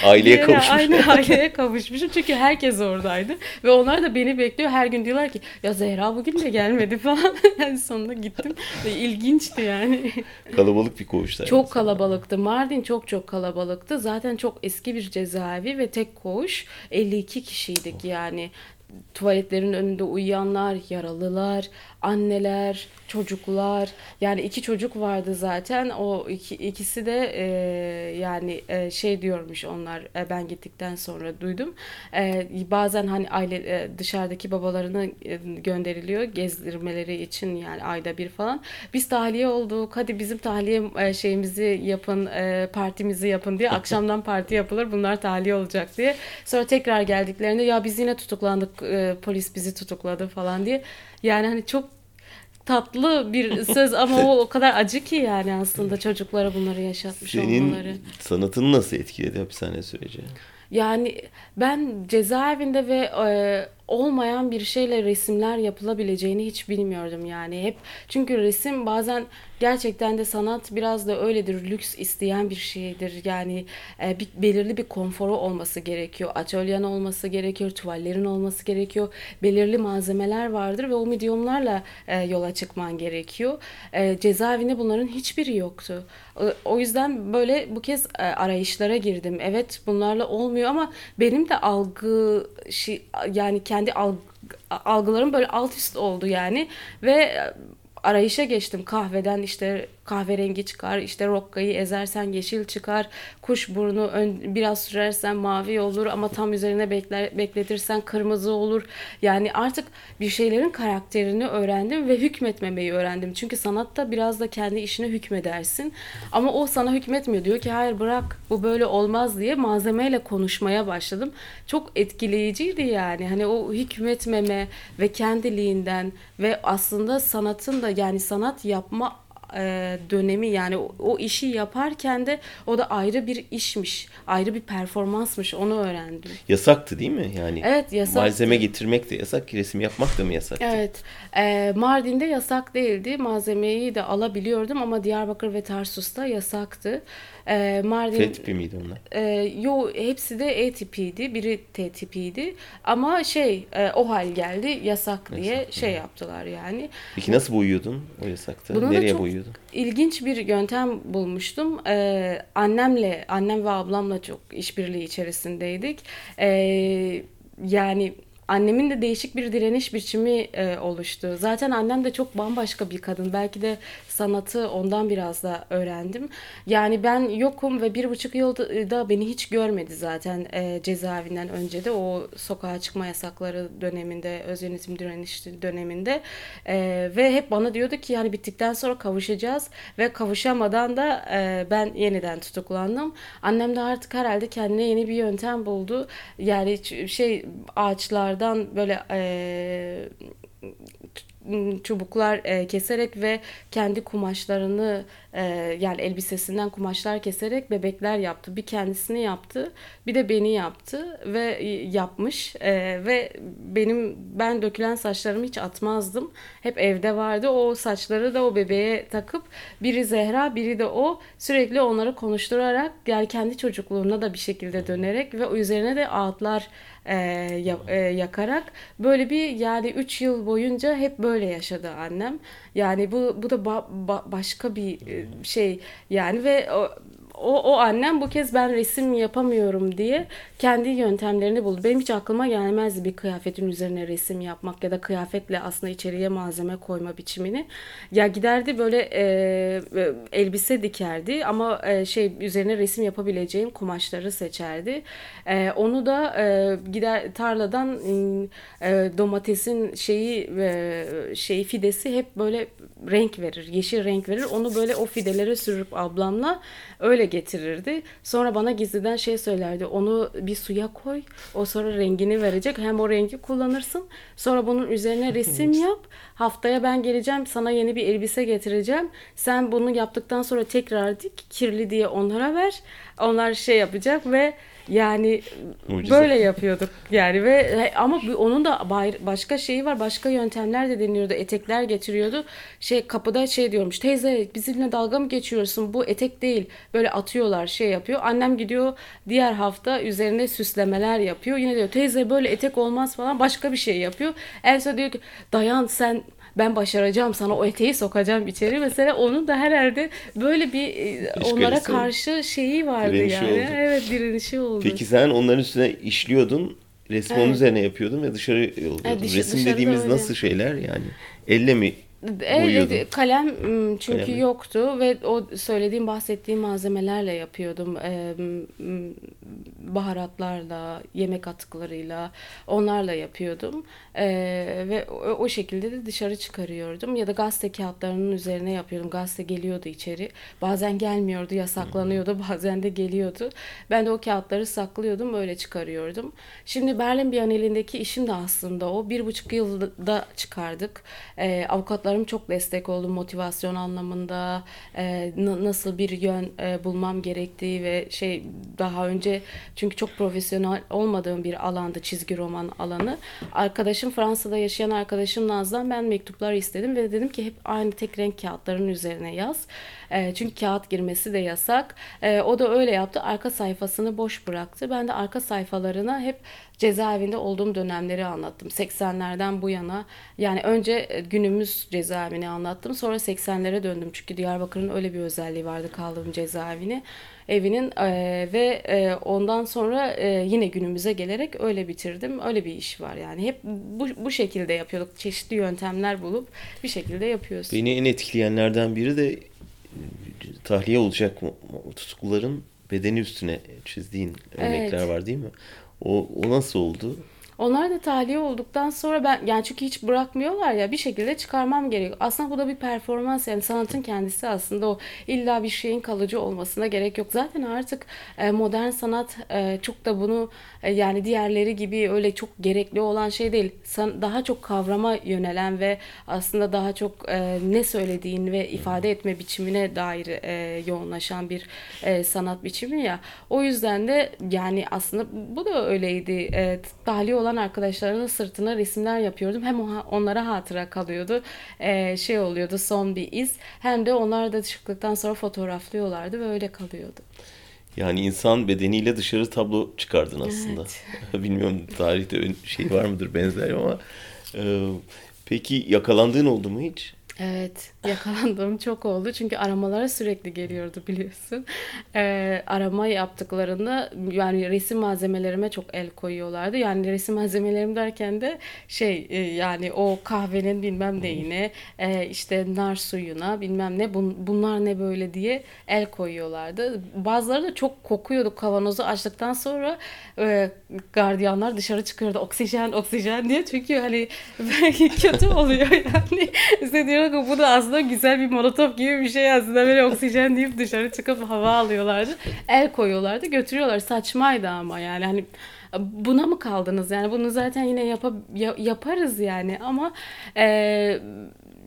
Speaker 1: Aileye [LAUGHS]
Speaker 2: Yine
Speaker 1: kavuşmuş.
Speaker 2: Aynı aileye kavuşmuşum çünkü herkes oradaydı ve onlar da beni bekliyor. Her gün diyorlar ki ya Zehra bugün de gelmedi [LAUGHS] falan. Yani sonunda gittim. İlginçti yani.
Speaker 1: Kalabalık bir koğuşta.
Speaker 2: Çok kalabalıktı. Mardin çok çok kalabalıktı. Zaten çok eski bir cezaevi ve tek koğuş. 52 kişiydik yani. Tuvaletlerin önünde uyuyanlar, yaralılar, anneler, çocuklar. Yani iki çocuk vardı zaten. O iki, ikisi de e, yani e, şey diyormuş onlar e, ben gittikten sonra duydum. E, bazen hani aile e, dışarıdaki babalarına e, gönderiliyor gezdirmeleri için yani ayda bir falan. Biz tahliye olduk. Hadi bizim tahliye e, şeyimizi yapın, e, partimizi yapın diye akşamdan parti yapılır. Bunlar tahliye olacak diye. Sonra tekrar geldiklerinde ya biz yine tutuklandık. e, polis bizi tutukladı falan diye. Yani hani çok tatlı bir söz ama o o kadar acı ki yani aslında çocuklara bunları yaşatmış
Speaker 1: Senin
Speaker 2: olmaları.
Speaker 1: sanatını nasıl etkiledi hapishane süreci?
Speaker 2: Yani ben cezaevinde ve e, olmayan bir şeyle resimler yapılabileceğini hiç bilmiyordum yani. Hep çünkü resim bazen gerçekten de sanat biraz da öyledir lüks isteyen bir şeydir. Yani e, bir, belirli bir konforu olması gerekiyor atölyen olması gerekiyor tuvallerin olması gerekiyor. Belirli malzemeler vardır ve o medyumlarla e, yola çıkman gerekiyor. E, cezaevinde bunların hiçbiri yoktu. O, o yüzden böyle bu kez e, arayışlara girdim. Evet bunlarla olmuyor ama benim de algı şey, yani kendi alg, algılarım böyle alt üst oldu yani. Ve e, arayışa geçtim kahveden işte kahverengi çıkar işte rokkayı ezersen yeşil çıkar kuşburnu ön, biraz sürersen mavi olur ama tam üzerine bekler, bekletirsen kırmızı olur. Yani artık bir şeylerin karakterini öğrendim ve hükmetmemeyi öğrendim. Çünkü sanatta biraz da kendi işine hükmedersin. Ama o sana hükmetmiyor. Diyor ki hayır bırak bu böyle olmaz. diye malzemeyle konuşmaya başladım. Çok etkileyiciydi yani. Hani o hükmetmeme ve kendiliğinden ve aslında sanatın da yani sanat yapma e, dönemi yani o, o işi yaparken de o da ayrı bir işmiş, ayrı bir performansmış onu öğrendim.
Speaker 1: Yasaktı değil mi? Yani
Speaker 2: Evet yasaktı.
Speaker 1: malzeme getirmek de yasak, resim yapmak da mı yasaktı?
Speaker 2: Evet. E, Mardin'de yasak değildi. Malzemeyi de alabiliyordum ama Diyarbakır ve Tarsus'ta yasaktı. E, Mardin
Speaker 1: F tipi miydi onlar?
Speaker 2: e, yo hepsi de E tipiydi. Biri T tipiydi. Ama şey e, o hal geldi yasak diye
Speaker 1: Yasak,
Speaker 2: şey yaptılar yani.
Speaker 1: Peki nasıl boyuyordun o yasakta?
Speaker 2: Bunu da
Speaker 1: Nereye
Speaker 2: çok-
Speaker 1: boyuyordun?
Speaker 2: İlginç bir yöntem bulmuştum. Ee, annemle, annem ve ablamla çok işbirliği içerisindeydik. Ee, yani annemin de değişik bir direniş biçimi e, oluştu. Zaten annem de çok bambaşka bir kadın. Belki de sanatı ondan biraz da öğrendim. Yani ben yokum ve bir buçuk yılda da beni hiç görmedi zaten e, cezaevinden önce de o sokağa çıkma yasakları döneminde, öz yönetim direnişi döneminde E, ve hep bana diyordu ki yani bittikten sonra kavuşacağız ve kavuşamadan da e, ben yeniden tutuklandım. Annem de artık herhalde kendine yeni bir yöntem buldu. Yani şey ağaçlardan böyle e, çubuklar e, keserek ve kendi kumaşlarını e, yani elbisesinden kumaşlar keserek bebekler yaptı. Bir kendisini yaptı, bir de beni yaptı ve yapmış e, ve benim ben dökülen saçlarımı hiç atmazdım. Hep evde vardı. O saçları da o bebeğe takıp biri Zehra, biri de o sürekli onları konuşturarak yani kendi çocukluğuna da bir şekilde dönerek ve üzerine de ağıtlar e, e, yakarak böyle bir yani 3 yıl boyunca hep böyle yaşadı annem. Yani bu bu da ba, ba, başka bir e, şey. Yani ve o, o, o annem bu kez ben resim yapamıyorum diye kendi yöntemlerini buldu. Benim hiç aklıma gelmezdi bir kıyafetin üzerine resim yapmak ya da kıyafetle aslında içeriye malzeme koyma biçimini. Ya giderdi böyle e, e, elbise dikerdi ama e, şey üzerine resim yapabileceğim kumaşları seçerdi. E, onu da e, gider tarladan e, domatesin şeyi e, şeyi fidesi hep böyle renk verir, yeşil renk verir. Onu böyle o fidelere sürüp ablamla öyle getirirdi. Sonra bana gizliden şey söylerdi. Onu bir suya koy. O sonra rengini verecek. Hem o rengi kullanırsın. Sonra bunun üzerine resim yap. Haftaya ben geleceğim sana yeni bir elbise getireceğim. Sen bunu yaptıktan sonra tekrar dik kirli diye onlara ver. Onlar şey yapacak ve yani Mucize. böyle yapıyorduk yani ve ama onun da başka şeyi var başka yöntemler de deniyordu etekler getiriyordu. Şey kapıda şey diyormuş teyze bizimle dalga mı geçiyorsun? Bu etek değil. Böyle atıyorlar şey yapıyor. Annem gidiyor diğer hafta üzerine süslemeler yapıyor. Yine diyor teyze böyle etek olmaz. falan başka bir şey yapıyor. Elsa diyor ki dayan sen ben başaracağım sana o eteği sokacağım içeri. Mesela onun da herhalde böyle bir e, onlara karşı şeyi vardı direnişi yani. Oldu. Evet direnişi oldu.
Speaker 1: Peki sen onların üstüne işliyordun. Resmi evet. onun üzerine yapıyordun ve dışarı yolluyordun. Evet, dış, Resim dediğimiz öyle. nasıl şeyler yani? Elle mi
Speaker 2: Evet, kalem çünkü kalem. yoktu ve o söylediğim bahsettiğim malzemelerle yapıyordum. Baharatlarla, yemek atıklarıyla onlarla yapıyordum. Ve o şekilde de dışarı çıkarıyordum. Ya da gazete kağıtlarının üzerine yapıyordum. Gazete geliyordu içeri. Bazen gelmiyordu, yasaklanıyordu. Bazen de geliyordu. Ben de o kağıtları saklıyordum, öyle çıkarıyordum. Şimdi Berlin Bienalindeki işim de aslında o. Bir buçuk yılda çıkardık. Avukatlar Avukatlarım çok destek oldu motivasyon anlamında e, nasıl bir yön e, bulmam gerektiği ve şey daha önce çünkü çok profesyonel olmadığım bir alanda çizgi roman alanı. Arkadaşım Fransa'da yaşayan arkadaşım Naz'dan ben mektuplar istedim ve dedim ki hep aynı tek renk kağıtların üzerine yaz. E, çünkü kağıt girmesi de yasak. E, o da öyle yaptı. Arka sayfasını boş bıraktı. Ben de arka sayfalarına hep cezaevinde olduğum dönemleri anlattım. 80'lerden bu yana yani önce e, günümüz cezaevini anlattım. Sonra 80'lere döndüm. Çünkü Diyarbakır'ın öyle bir özelliği vardı kaldığım cezaevini evinin e, ve e, ondan sonra e, yine günümüze gelerek öyle bitirdim. Öyle bir iş var yani. Hep bu, bu şekilde yapıyorduk. Çeşitli yöntemler bulup bir şekilde yapıyoruz.
Speaker 1: Beni en etkileyenlerden biri de tahliye olacak tutukluların bedeni üstüne çizdiğin örnekler evet. var değil mi? O, o nasıl oldu?
Speaker 2: Onlar da tahliye olduktan sonra ben yani çünkü hiç bırakmıyorlar ya bir şekilde çıkarmam gerekiyor. Aslında bu da bir performans yani sanatın kendisi aslında o illa bir şeyin kalıcı olmasına gerek yok. Zaten artık e, modern sanat e, çok da bunu e, yani diğerleri gibi öyle çok gerekli olan şey değil. Daha çok kavrama yönelen ve aslında daha çok ne söylediğin ve ifade etme biçimine dair yoğunlaşan bir sanat biçimi ya. O yüzden de yani aslında bu da öyleydi. Tahliye olan olan arkadaşlarının sırtına resimler yapıyordum. Hem onlara hatıra kalıyordu. Ee, şey oluyordu son bir iz. Hem de onlar da çıktıktan sonra fotoğraflıyorlardı ve öyle kalıyordu.
Speaker 1: Yani insan bedeniyle dışarı tablo çıkardın aslında. Evet. [LAUGHS] Bilmiyorum tarihte şey var mıdır benzer ama. E, peki yakalandığın oldu mu hiç?
Speaker 2: Evet, yakalandığım [LAUGHS] çok oldu. Çünkü aramalara sürekli geliyordu biliyorsun. Ee, arama yaptıklarında yani resim malzemelerime çok el koyuyorlardı. Yani resim malzemelerim derken de şey e, yani o kahvenin bilmem neyine, e, işte nar suyuna bilmem ne bun, bunlar ne böyle diye el koyuyorlardı. Bazıları da çok kokuyordu kavanozu açtıktan sonra e, gardiyanlar dışarı çıkıyordu oksijen oksijen diye. Çünkü hani belki [LAUGHS] kötü oluyor yani. İşte diyorum bu da aslında güzel bir molotof gibi bir şey aslında böyle oksijen deyip dışarı çıkıp hava alıyorlardı. El koyuyorlardı götürüyorlar. Saçmaydı ama yani hani buna mı kaldınız yani bunu zaten yine yap yaparız yani ama e,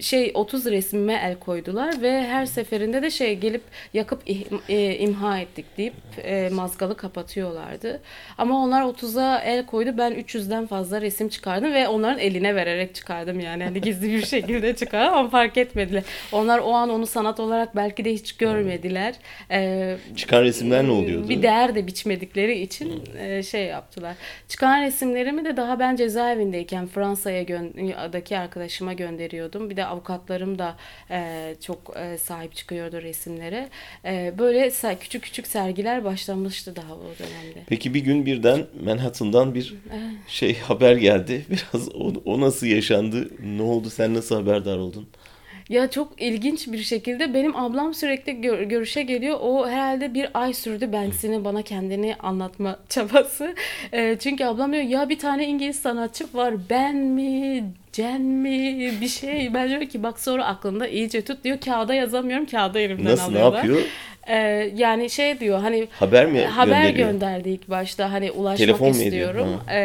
Speaker 2: şey 30 resmime el koydular ve her seferinde de şey gelip yakıp e, imha ettik deyip e, mazgalı kapatıyorlardı. Ama onlar 30'a el koydu. Ben 300'den fazla resim çıkardım ve onların eline vererek çıkardım yani. Hani gizli bir şekilde çıkardım ama fark etmediler. Onlar o an onu sanat olarak belki de hiç görmediler. E,
Speaker 1: Çıkan resimler ne oluyordu?
Speaker 2: bir değer de biçmedikleri için e, şey yaptılar. Çıkan resimlerimi de daha ben cezaevindeyken Fransa'ya daki arkadaşıma gönderiyordum. Bir de avukatlarım da e, çok e, sahip çıkıyordu resimlere. E, böyle küçük küçük sergiler başlamıştı daha o dönemde.
Speaker 1: Peki bir gün birden Manhattan'dan bir [LAUGHS] şey haber geldi. Biraz o, o nasıl yaşandı? Ne oldu? Sen nasıl haberdar oldun?
Speaker 2: Ya çok ilginç bir şekilde benim ablam sürekli gör- görüşe geliyor. O herhalde bir ay sürdü Banksy'nin bana kendini anlatma [LAUGHS] çabası. E, çünkü ablam diyor ya bir tane İngiliz sanatçı var ben mi Cen mi bir şey. Ben diyorum ki bak sonra aklında iyice tut diyor. Kağıda yazamıyorum kağıda elimden
Speaker 1: Nasıl ne
Speaker 2: alıyorlar.
Speaker 1: yapıyor?
Speaker 2: E, yani şey diyor hani
Speaker 1: Haber mi
Speaker 2: haber
Speaker 1: gönderiyor?
Speaker 2: gönderdi ilk başta hani ulaşmak
Speaker 1: Telefon
Speaker 2: istiyorum. Ee,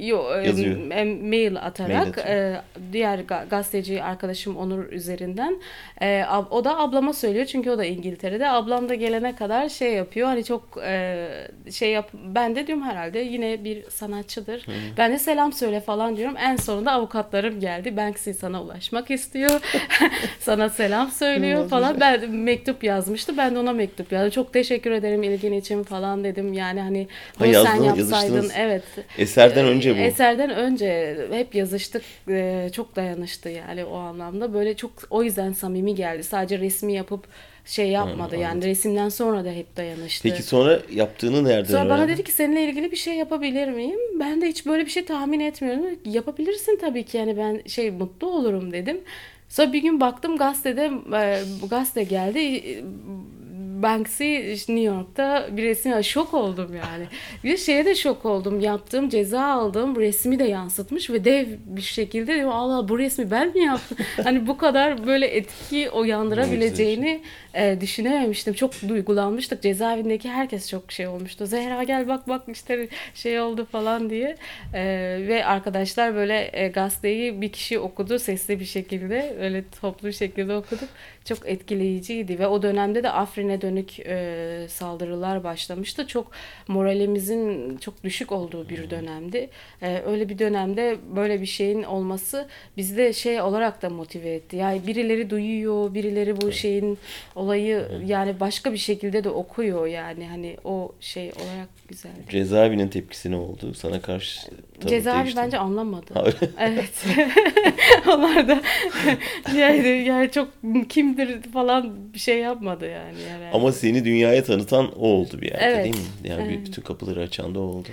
Speaker 2: yo, e,
Speaker 1: Yazıyor.
Speaker 2: e, mail atarak
Speaker 1: Mail atıyor.
Speaker 2: e, diğer ga- gazeteci arkadaşım Onur üzerinden e, ab- o da ablama söylüyor çünkü o da İngiltere'de. Ablam da gelene kadar şey yapıyor. Hani çok e, şey yap ben de diyorum herhalde yine bir sanatçıdır. Ben de selam söyle falan diyorum. En sonunda avukatlarım geldi. Banksy sana ulaşmak istiyor. [LAUGHS] sana selam söylüyor falan. Ben mektup yazmıştı. Ben de ona mektup yazdım. Çok teşekkür ederim ilgin için falan dedim. Yani hani
Speaker 1: Ha,
Speaker 2: bunu sen
Speaker 1: yazdın-
Speaker 2: yapsaydın.
Speaker 1: yazıştınız.
Speaker 2: Evet.
Speaker 1: Eserden önce bu.
Speaker 2: Eserden önce hep yazıştık. Ee, Çok dayanıştı yani o anlamda. Böyle çok o yüzden samimi geldi. Sadece resmi yapıp şey yapmadı yani resimden sonra da hep dayanıştı.
Speaker 1: Peki sonra yaptığını nereden
Speaker 2: Sonra bana
Speaker 1: öğrendin?
Speaker 2: dedi ki seninle ilgili bir şey yapabilir miyim? Ben de hiç böyle bir şey tahmin etmiyorum. Yapabilirsin tabii ki yani ben şey mutlu olurum dedim. Sonra bir gün baktım gazetede e, gazete geldi. E, Banksy New York'ta bir resim şok oldum yani. Bir şeye de şok oldum. Yaptığım ceza aldığım resmi de yansıtmış ve dev bir şekilde diyorum Allah bu resmi ben mi yaptım? [LAUGHS] hani bu kadar böyle etki uyandırabileceğini e, düşünememiştim. Çok duygulanmıştık. Cezaevindeki herkes çok şey olmuştu. Zehra gel bak bak işte şey oldu falan diye. E, ve arkadaşlar böyle e, gazeteyi bir kişi okudu sesli bir şekilde. Öyle toplu bir şekilde okuduk. Çok etkileyiciydi ve o dönemde de Afrin'e dönük e, saldırılar başlamıştı. Çok moralimizin çok düşük olduğu bir dönemdi. E, öyle bir dönemde böyle bir şeyin olması bizi de şey olarak da motive etti. Yani birileri duyuyor, birileri bu şeyin olayı yani başka bir şekilde de okuyor yani hani o şey olarak güzeldi.
Speaker 1: Cezaevinin tepkisi ne oldu? Sana karşı tavır
Speaker 2: Cezaevi
Speaker 1: değişti
Speaker 2: bence anlamadı. Evet. [LAUGHS] Onlar da [LAUGHS] yani, yani çok kimdir falan bir şey yapmadı yani. yani.
Speaker 1: Ama seni dünyaya tanıtan o oldu bir yerde
Speaker 2: Evet.
Speaker 1: değil mi? Yani
Speaker 2: Evet.
Speaker 1: bütün kapıları açan da o oldu.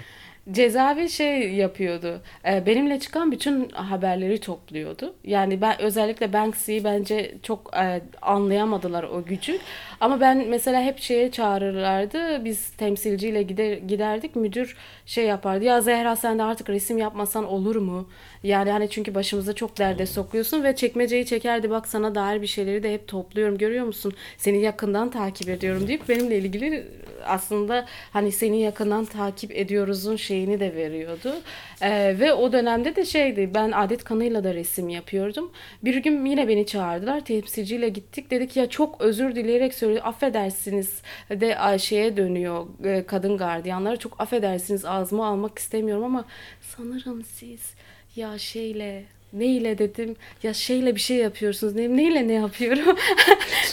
Speaker 2: Cezaevi şey yapıyordu. e, Benimle çıkan bütün haberleri topluyordu. Yani ben özellikle Banksy'yi bence çok e, anlayamadılar o gücü. Ama ben mesela hep şeye çağırırlardı. Biz temsilciyle gider, giderdik. Müdür şey yapardı. Ya Zehra sen de artık resim yapmasan olur mu? Yani hani çünkü başımıza çok derde sokuyorsun ve çekmeceyi çekerdi. Bak sana dair bir şeyleri de hep topluyorum. Görüyor musun? Seni yakından takip ediyorum deyip benimle ilgili aslında hani seni yakından takip ediyoruzun şeyini de veriyordu. Ee, ve o dönemde de şeydi ben adet kanıyla da resim yapıyordum. Bir gün yine beni çağırdılar. Temsilciyle gittik. Dedik ya çok özür dileyerek söylüyor. Affedersiniz de Ayşe'ye dönüyor e, kadın gardiyanlara. Çok affedersiniz ağzıma almak istemiyorum ama sanırım siz ya şeyle neyle dedim? Ya şeyle bir şey yapıyorsunuz. Ne, neyle ne yapıyorum? [LAUGHS]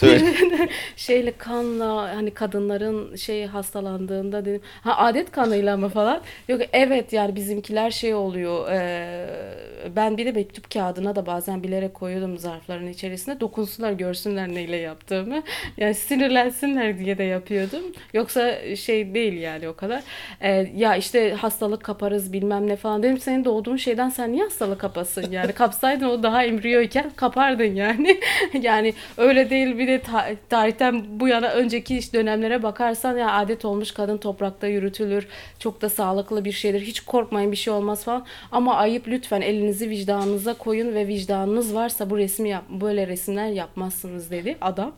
Speaker 2: [LAUGHS] Şeyle kanla hani kadınların şey hastalandığında dedim. Ha adet kanıyla mı falan? Yok evet yani bizimkiler şey oluyor eee, ben bir de mektup kağıdına da bazen bilerek koyuyordum zarfların içerisine. Dokunsunlar görsünler neyle yaptığımı. Yani sinirlensinler diye de yapıyordum. Yoksa şey değil yani o kadar. Eee, ya işte hastalık kaparız bilmem ne falan dedim. Senin doğduğun şeyden sen niye hastalık kapasın yani kapsaydın o daha embriyoyken kapardın yani [LAUGHS] yani öyle değil bir de ta- tarihten bu yana önceki iş dönemlere bakarsan ya adet olmuş kadın toprakta yürütülür çok da sağlıklı bir şeydir hiç korkmayın bir şey olmaz falan ama ayıp lütfen elinizi vicdanınıza koyun ve vicdanınız varsa bu resmi yap böyle resimler yapmazsınız dedi adam.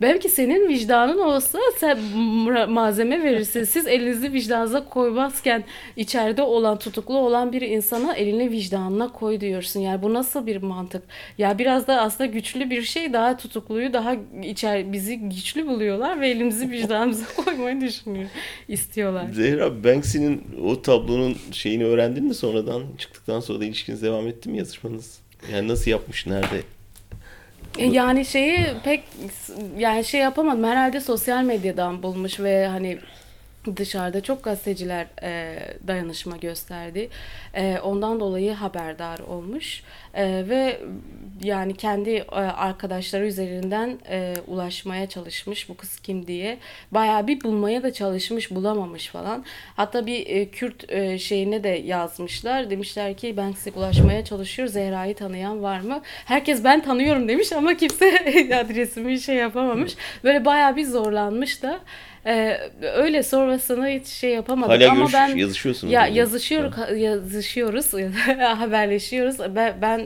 Speaker 2: Belki senin vicdanın olsa sen ma- malzeme verirsin. Siz elinizi vicdanınıza koymazken içeride olan tutuklu olan bir insana elini vicdanına koy diyorsun. Yani bu nasıl bir mantık? Ya biraz da aslında güçlü bir şey daha tutukluyu daha içer bizi güçlü buluyorlar ve elimizi vicdanımıza [LAUGHS] koymayı düşünüyor istiyorlar.
Speaker 1: Zehra Banksy'nin o tablonun şeyini öğrendin mi sonradan? Çıktıktan sonra da ilişkiniz devam etti mi yazışmanız? Yani nasıl yapmış, nerede?
Speaker 2: E, Yani şeyi pek yani şey yapamadım. Herhalde sosyal medyadan bulmuş ve hani dışarıda çok gazeteciler e, dayanışma gösterdi. E, ondan dolayı haberdar olmuş. E, ve yani kendi e, arkadaşları üzerinden e, ulaşmaya çalışmış bu kız kim diye. Bayağı bir bulmaya da çalışmış, bulamamış falan. Hatta bir e, Kürt e, şeyine de yazmışlar. Demişler ki ben size ulaşmaya çalışıyor. Zehra'yı tanıyan var mı? Herkes ben tanıyorum demiş ama kimse [LAUGHS] adresimi şey yapamamış. Böyle bayağı bir zorlanmış da. Ee, öyle sonrasını hiç şey yapamadık
Speaker 1: Hala
Speaker 2: ama
Speaker 1: görüş,
Speaker 2: ben
Speaker 1: yazışıyorsunuz.
Speaker 2: ya
Speaker 1: yani.
Speaker 2: yazışıyoruz yazışıyoruz [LAUGHS] haberleşiyoruz. Ben, ben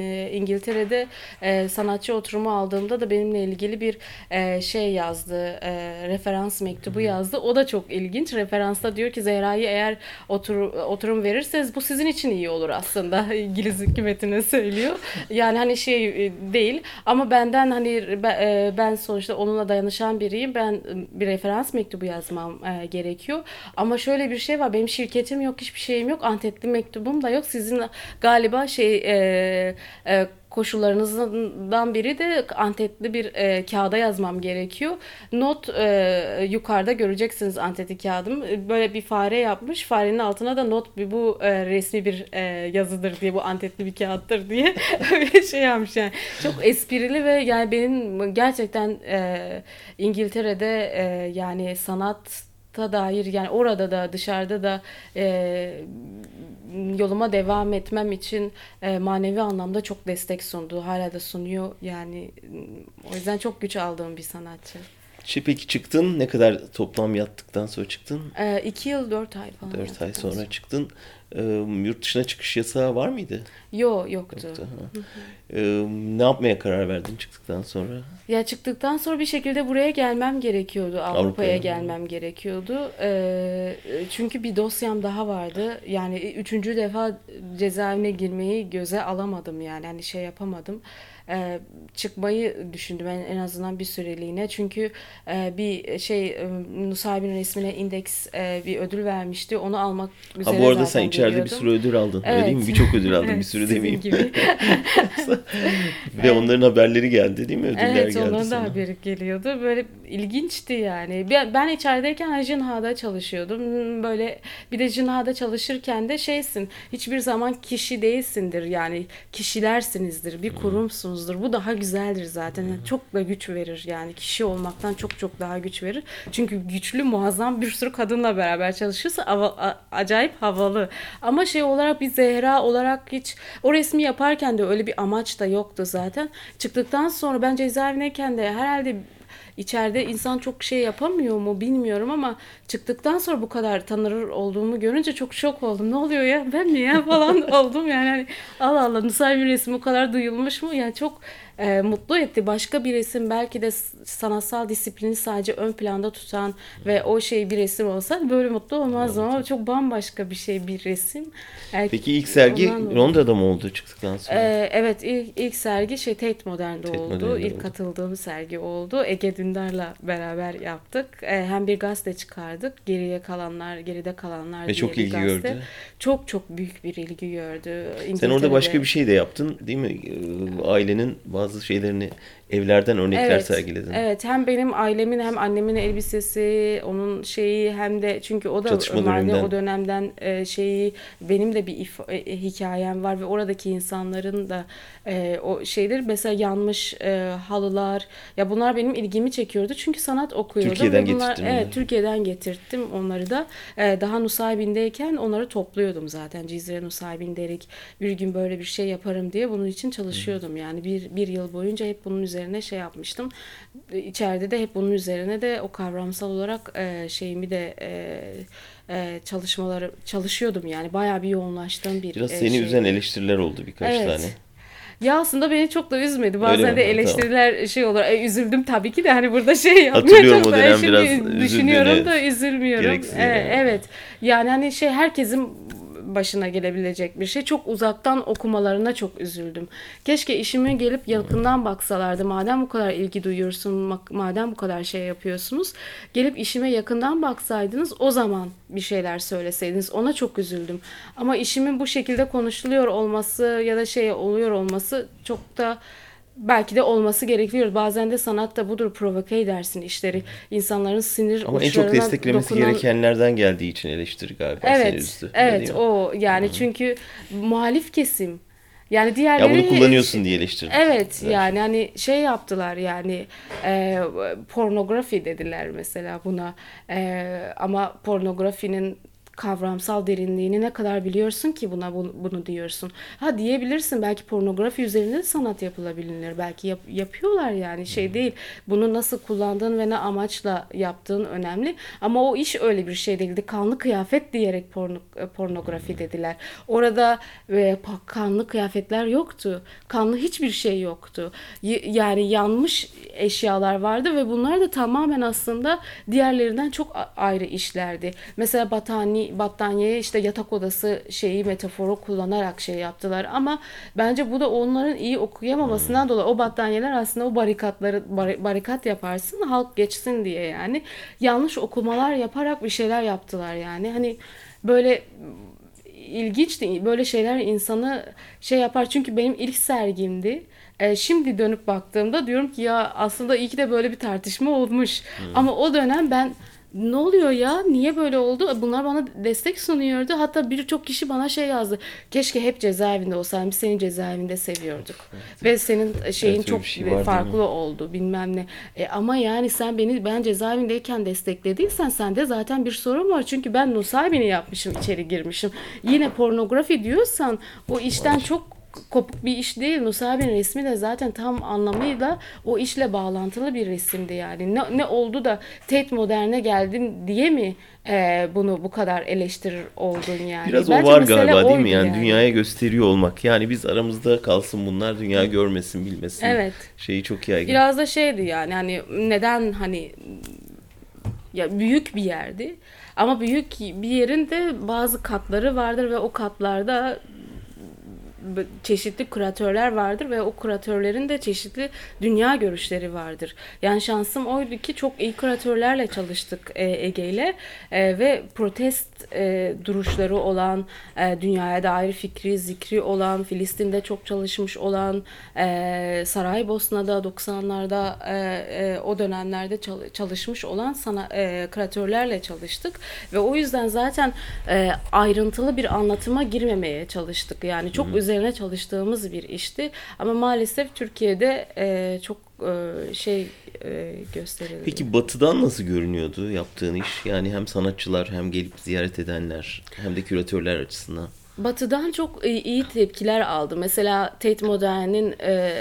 Speaker 2: e, İngiltere'de e, sanatçı oturumu aldığımda da benimle ilgili bir e, şey yazdı e, referans mektubu yazdı. O da çok ilginç. Referansta diyor ki Zehra'yı eğer otur, oturum verirseniz bu sizin için iyi olur aslında. [LAUGHS] İngiliz hükümetine söylüyor. Yani hani şey e, değil. Ama benden hani ben, e, ben sonuçta onunla dayanışan biriyim. Ben bir referans mektubu yazmam e, gerekiyor. Ama şöyle bir şey var benim şirketim yok hiçbir şeyim yok antetli mektubum da yok. Sizin galiba şey e, e, koşullarınızdan biri de antetli bir e, kağıda yazmam gerekiyor. Not e, yukarıda göreceksiniz anteti kağıdım. E, Böyle bir fare yapmış. Farenin altına da not bir bu e, resmi bir e, yazıdır diye bu antetli bir kağıttır diye [LAUGHS] öyle şey yapmış yani. Çok esprili ve yani benim gerçekten e, İngiltere'de e, yani sanat ta dair yani orada da dışarıda da e, yoluma devam etmem için e, manevi anlamda çok destek sundu. Hala da sunuyor. Yani o yüzden çok güç aldığım bir sanatçı.
Speaker 1: Şey, peki çıktın. Ne kadar toplam yattıktan sonra çıktın?
Speaker 2: E, iki yıl dört ay falan.
Speaker 1: 4 ay
Speaker 2: yaptıktan
Speaker 1: sonra çıktın. Ee, yurt dışına çıkış yasağı var mıydı?
Speaker 2: Yo yoktu.
Speaker 1: Yoktu. Ee, ne yapmaya karar verdin çıktıktan sonra?
Speaker 2: Ya çıktıktan sonra bir şekilde buraya gelmem gerekiyordu. Avrupa'ya
Speaker 1: Avrupa'ya.
Speaker 2: gelmem gerekiyordu. Ee, çünkü bir dosyam daha vardı. Yani üçüncü defa cezaevine girmeyi göze alamadım yani. Hani şey yapamadım. Ee, çıkmayı düşündüm en, en azından bir süreliğine. Çünkü e, bir şey e, Nusaybin resmine indeks e, bir ödül vermişti. Onu almak üzere
Speaker 1: Ha bu arada sen içeride bir sürü ödül aldın. Öyle değil mi?
Speaker 2: Evet.
Speaker 1: Birçok ödül aldın. Bir [LAUGHS]
Speaker 2: Evet,
Speaker 1: sürü demeyeyim.
Speaker 2: gibi. [LAUGHS]
Speaker 1: Ve onların haberleri geldi değil mi? Ödüller
Speaker 2: Evet,
Speaker 1: geldi
Speaker 2: onların da haberi geliyordu. Böyle ilginçti yani. Ben, ben içerideyken Jinha'da çalışıyordum. Böyle bir de Jinha'da çalışırken de şeysin. Hiçbir zaman kişi değilsindir. Yani kişilersinizdir. Bir kurumsunuzdur. Bu daha güzeldir zaten. Yani çok da güç verir yani. Kişi olmaktan çok çok daha güç verir. Çünkü güçlü, muazzam bir sürü kadınla beraber çalışırsa ava- acayip havalı. Ama şey olarak bir Zehra olarak hiç o resmi yaparken de öyle bir amaç da yoktu zaten. Çıktıktan sonra ben cezaevindeyken de herhalde içeride insan çok şey yapamıyor mu bilmiyorum ama çıktıktan sonra bu kadar tanır olduğumu görünce çok şok oldum. Ne oluyor ya ben mi ya falan [LAUGHS] oldum yani hani Allah Allah Nusaybin resmi o kadar duyulmuş mu? Yani çok e, mutlu etti. Başka bir resim belki de sanatsal disiplini sadece ön planda tutan ve o şey bir resim olsa böyle mutlu olmazdım ama çok bambaşka bir şey bir resim. Yani
Speaker 1: Peki ilk sergi. Londra'da mı oldu çıktıktan sonra?
Speaker 2: Ee, evet ilk, ilk sergi şey Tate Modern'de
Speaker 1: Tate
Speaker 2: oldu.
Speaker 1: Modern'de
Speaker 2: İlk
Speaker 1: oldu.
Speaker 2: katıldığım sergi oldu. Ege Dündar'la beraber yaptık. Ee, hem bir gazete çıkardık. Geriye kalanlar, geride kalanlar
Speaker 1: Ve
Speaker 2: diye
Speaker 1: çok ilgi
Speaker 2: gazete.
Speaker 1: gördü.
Speaker 2: Çok çok büyük bir ilgi gördü.
Speaker 1: Sen orada başka bir şey de yaptın değil mi? Ee, Ailenin bazı şeylerini evlerden örnekler
Speaker 2: Evet,
Speaker 1: sergiledin.
Speaker 2: evet. Hem benim ailemin hem annemin elbisesi, onun şeyi hem de çünkü o da
Speaker 1: Çatışma döneminden.
Speaker 2: o dönemden e, şeyi benim de bir if- e, hikayem var ve oradaki insanların da e, o şeyler mesela yanmış e, halılar ya bunlar benim ilgimi çekiyordu çünkü sanat okuyordum
Speaker 1: Türkiye'den
Speaker 2: bunlar
Speaker 1: getirdin
Speaker 2: evet. Türkiye'den getirttim onları da E, daha Nusaybin'deyken onları topluyordum zaten Cizre Nusaybin Derik bir gün böyle bir şey yaparım diye bunun için çalışıyordum yani bir, bir yıl boyunca hep bunun üzerine şey yapmıştım E, içeride de hep bunun üzerine de o kavramsal olarak e, şeyimi de e, e, çalışmaları çalışıyordum yani bayağı bir yoğunlaştığım bir
Speaker 1: Biraz
Speaker 2: e,
Speaker 1: seni
Speaker 2: şey.
Speaker 1: üzen eleştiriler oldu birkaç
Speaker 2: Evet.
Speaker 1: tane.
Speaker 2: Ya aslında beni çok da üzmedi.
Speaker 1: Öyle
Speaker 2: Bazen
Speaker 1: mi?
Speaker 2: de
Speaker 1: Ha, tamam.
Speaker 2: eleştiriler şey olur. E, üzüldüm tabii ki de hani burada şey yapmaya
Speaker 1: Hatırlıyorum
Speaker 2: çok
Speaker 1: o
Speaker 2: da
Speaker 1: dönem
Speaker 2: şimdi
Speaker 1: biraz
Speaker 2: düşünüyorum
Speaker 1: üzüldüğünü,
Speaker 2: da üzülmüyorum. E,
Speaker 1: yere.
Speaker 2: evet. Yani hani şey herkesin başına gelebilecek bir şey. Çok uzaktan okumalarına çok üzüldüm. Keşke işime gelip yakından baksalardı. Madem bu kadar ilgi duyuyorsun, madem bu kadar şey yapıyorsunuz, gelip işime yakından baksaydınız o zaman bir şeyler söyleseydiniz. Ona çok üzüldüm. Ama işimin bu şekilde konuşuluyor olması ya da şey oluyor olması çok da belki de olması gerekiyor. Bazen de sanat da budur provoke edersin işleri. İnsanların sinir
Speaker 1: Ama en çok desteklemesi dokunan... gerekenlerden geldiği için eleştiri galiba
Speaker 2: evet, seni üzdü. Evet o yani Hı-hı. çünkü muhalif kesim yani diğerleri...
Speaker 1: Ya bunu kullanıyorsun diye eleştirdi.
Speaker 2: Evet, evet yani hani şey yaptılar yani e, pornografi dediler mesela buna e, ama pornografinin kavramsal derinliğini ne kadar biliyorsun ki buna bunu, bunu diyorsun. Ha diyebilirsin belki pornografi üzerinde de sanat yapılabilir. Belki yap, yapıyorlar yani şey değil. Bunu nasıl kullandığın ve ne amaçla yaptığın önemli. Ama o iş öyle bir şey değildi. Kanlı kıyafet diyerek porno, e, pornografi dediler. Orada e, kanlı kıyafetler yoktu. Kanlı hiçbir şey yoktu. Y- yani yanmış eşyalar vardı ve bunlar da tamamen aslında diğerlerinden çok ayrı işlerdi. Mesela batani battaniye işte yatak odası şeyi metaforu kullanarak şey yaptılar ama bence bu da onların iyi okuyamamasından hmm. dolayı o battaniyeler aslında o barikatları bar, barikat yaparsın halk geçsin diye yani yanlış okumalar yaparak bir şeyler yaptılar yani hani böyle ilginçti böyle şeyler insanı şey yapar çünkü benim ilk sergimdi e, şimdi dönüp baktığımda diyorum ki ya aslında iyi ki de böyle bir tartışma olmuş. Hmm. Ama o dönem ben ne oluyor ya? Niye böyle oldu? Bunlar bana destek sunuyordu. Hatta birçok kişi bana şey yazdı. Keşke hep cezaevinde olsaydım. Biz seni cezaevinde seviyorduk. Evet. Ve senin şeyin evet, çok şey farklı oldu bilmem ne. E, ama yani sen beni ben cezaevindeyken desteklediysen sende zaten bir sorun var. Çünkü ben Nusaybin'i yapmışım içeri girmişim. Yine pornografi diyorsan o işten çok kopuk bir iş değil. Nusaybin resmi de zaten tam anlamıyla o işle bağlantılı bir resimdi yani. Ne, ne oldu da Tate Modern'e geldin diye mi e, bunu bu kadar eleştirir oldun yani?
Speaker 1: Biraz Bence o var galiba değil mi? Yani, yani dünyaya gösteriyor olmak. Yani biz aramızda kalsın bunlar dünya görmesin bilmesin. Evet. Şeyi çok yaygın.
Speaker 2: Biraz da şeydi yani hani neden hani ya büyük bir yerdi. Ama büyük bir yerin de bazı katları vardır ve o katlarda çeşitli kuratörler vardır ve o kuratörlerin de çeşitli dünya görüşleri vardır. Yani şansım oydu ki çok iyi kuratörlerle çalıştık e, Ege ile e, ve protest e, duruşları olan, e, dünyaya dair fikri, zikri olan, Filistin'de çok çalışmış olan, e, Saraybosna'da 90'larda e, e, o dönemlerde çalışmış olan sana e, kuratörlerle çalıştık ve o yüzden zaten e, ayrıntılı bir anlatıma girmemeye çalıştık. Yani çok Hı. üzerine çalıştığımız bir işti ama maalesef Türkiye'de e, çok şey e, gösterildi.
Speaker 1: Peki batıdan nasıl görünüyordu yaptığın iş? Yani hem sanatçılar hem gelip ziyaret edenler hem de küratörler açısından.
Speaker 2: Batı'dan çok iyi tepkiler aldı. Mesela Tate Modern'in e,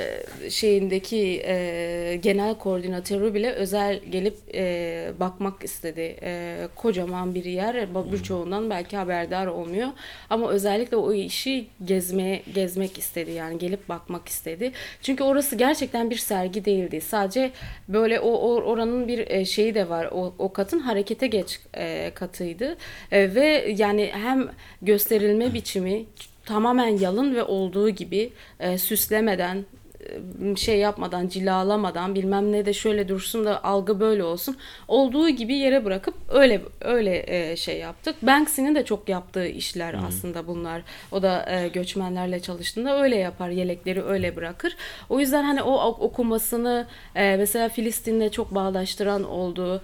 Speaker 2: şeyindeki e, genel koordinatörü bile özel gelip e, bakmak istedi. E, kocaman bir yer. Birçoğundan belki haberdar olmuyor. Ama özellikle o işi gezmeye gezmek istedi. Yani gelip bakmak istedi. Çünkü orası gerçekten bir sergi değildi. Sadece böyle o, o oranın bir e, şeyi de var. O, o katın harekete geç e, katıydı. E, ve yani hem gösterilme bir biçimi tamamen yalın ve olduğu gibi e, süslemeden e, şey yapmadan, cilalamadan bilmem ne de şöyle dursun da algı böyle olsun. Olduğu gibi yere bırakıp öyle öyle e, şey yaptık. Banksy'nin de çok yaptığı işler hmm. aslında bunlar. O da e, göçmenlerle çalıştığında öyle yapar. Yelekleri öyle bırakır. O yüzden hani o okumasını mesela Filistin'le çok bağdaştıran oldu.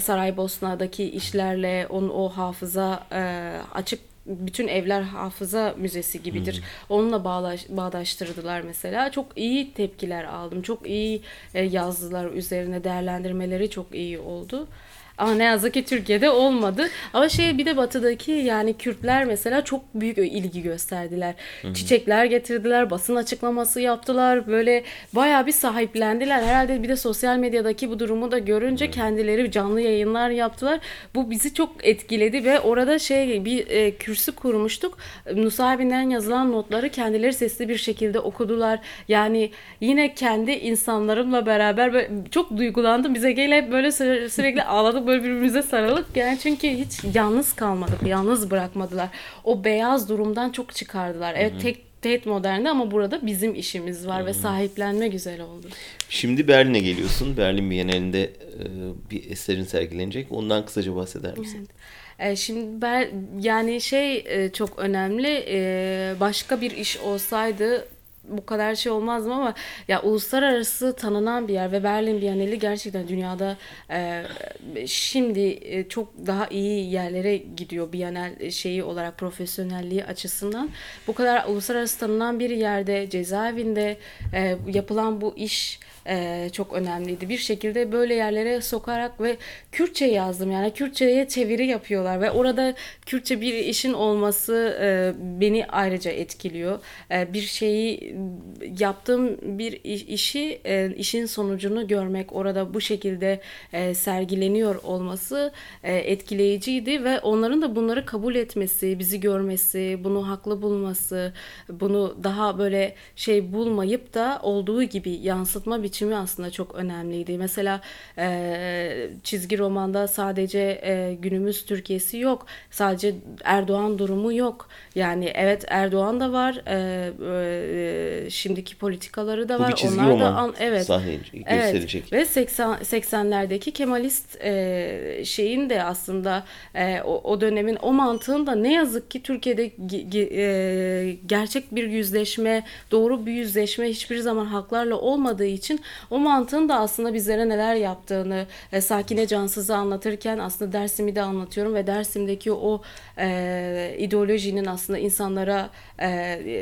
Speaker 2: Saraybosna'daki işlerle onun o hafıza açık bütün evler hafıza müzesi gibidir. Hmm. Onunla bağlaş, bağdaştırdılar mesela. Çok iyi tepkiler aldım. Çok iyi e, yazdılar üzerine değerlendirmeleri çok iyi oldu. Ama ne yazık ki Türkiye'de olmadı. Ama şey bir de batıdaki yani Kürtler mesela çok büyük ilgi gösterdiler. Hı-hı. Çiçekler getirdiler, basın açıklaması yaptılar. Böyle bayağı bir sahiplendiler. Herhalde bir de sosyal medyadaki bu durumu da görünce Hı-hı. kendileri canlı yayınlar yaptılar. Bu bizi çok etkiledi ve orada şey bir e, kürsü kurmuştuk. Nusaybin'den yazılan notları kendileri sesli bir şekilde okudular. Yani yine kendi insanlarımla beraber böyle çok duygulandım. Bize gelip böyle sürekli ağladık böyle birbirimize sarılık yani çünkü hiç yalnız kalmadık, yalnız bırakmadılar. O beyaz durumdan çok çıkardılar. Evet tek Tate Modern'de ama burada bizim işimiz var ve sahiplenme güzel oldu.
Speaker 1: Şimdi Berlin'e geliyorsun. Berlin Bienalinde e, bir eserin sergilenecek. Ondan kısaca bahseder misin?
Speaker 2: E, Şimdi ben yani şey e, çok önemli. Başka bir iş olsaydı bu kadar şey olmazdı ama ya uluslararası tanınan bir yer ve Berlin Bienali gerçekten dünyada e, şimdi e, çok daha iyi yerlere gidiyor Bienal şeyi olarak profesyonelliği açısından. Bu kadar uluslararası tanınan bir yerde cezaevinde e, yapılan bu iş e, çok önemliydi. Bir şekilde böyle yerlere sokarak ve Kürtçe yazdım. Yani Kürtçe'ye çeviri yapıyorlar ve orada Kürtçe bir işin olması e, beni ayrıca etkiliyor. E, bir şeyi yaptığım bir iş- işi e, işin sonucunu görmek orada bu şekilde e, sergileniyor olması e, etkileyiciydi ve onların da bunları kabul etmesi, bizi görmesi, bunu haklı bulması, bunu daha böyle şey bulmayıp da olduğu gibi yansıtma biçimi aslında çok önemliydi. Mesela e, çizgi romanda sadece e, günümüz Türkiye'si yok. Sadece Erdoğan durumu yok. Yani evet Erdoğan da var. e, e, şimdiki politikaları da
Speaker 1: Bu
Speaker 2: var.
Speaker 1: bir çizgi
Speaker 2: Onlar da
Speaker 1: roman
Speaker 2: an- evet.
Speaker 1: sahne gösterilecek.
Speaker 2: Evet. Ve 80 80'lerdeki Kemalist e, şeyin de aslında e, o, o dönemin o mantığın da ne yazık ki Türkiye'de e, gerçek bir yüzleşme, doğru bir yüzleşme hiçbir zaman halklarla olmadığı için o mantığın da aslında bizlere neler yaptığını e, Sakine Cansız'ı anlatırken aslında Dersim'i de anlatıyorum ve Dersim'deki o e, ideolojinin aslında insanlara e,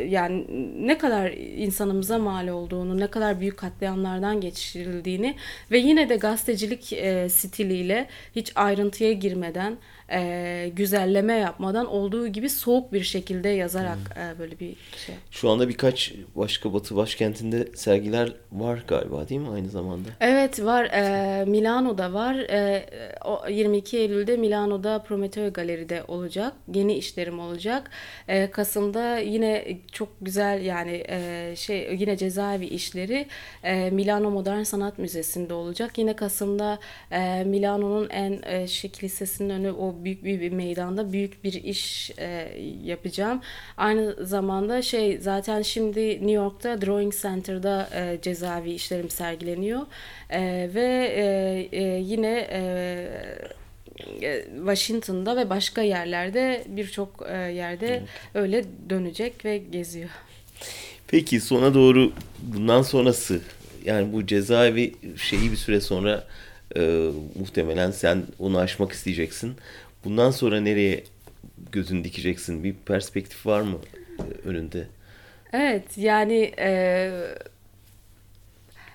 Speaker 2: yani ne kadar insanımıza mal olduğunu, ne kadar büyük katliamlardan geçirildiğini ve yine de gazetecilik e, stiliyle hiç ayrıntıya girmeden, e, güzelleme yapmadan olduğu gibi soğuk bir şekilde yazarak e, böyle bir şey.
Speaker 1: Şu anda birkaç başka batı başkentinde sergiler var galiba değil mi aynı zamanda?
Speaker 2: Evet var. E, Milano'da var. E, o 22 Eylül'de Milano'da Prometeo Galeri'de olacak. Yeni işlerim olacak. E, Kasım'da yine çok güzel yani e, şey yine cezaevi işleri e, Milano Modern Sanat Müzesi'nde olacak. Yine Kasım'da e, Milano'nun en e, şey kilisesinin önü o büyük bir, bir meydanda büyük bir iş e, yapacağım. Aynı zamanda şey zaten şimdi New York'ta Drawing Center'da e, cezaevi işlerim sergileniyor. E, ve e, e, yine e, e, Washington'da ve başka yerlerde birçok e, yerde öyle dönecek ve geziyor.
Speaker 1: Peki sona doğru bundan sonrası yani bu cezaevi şeyi bir süre sonra e, muhtemelen sen onu aşmak isteyeceksin. Bundan sonra nereye gözünü dikeceksin? Bir perspektif var mı e, önünde?
Speaker 2: Evet yani e,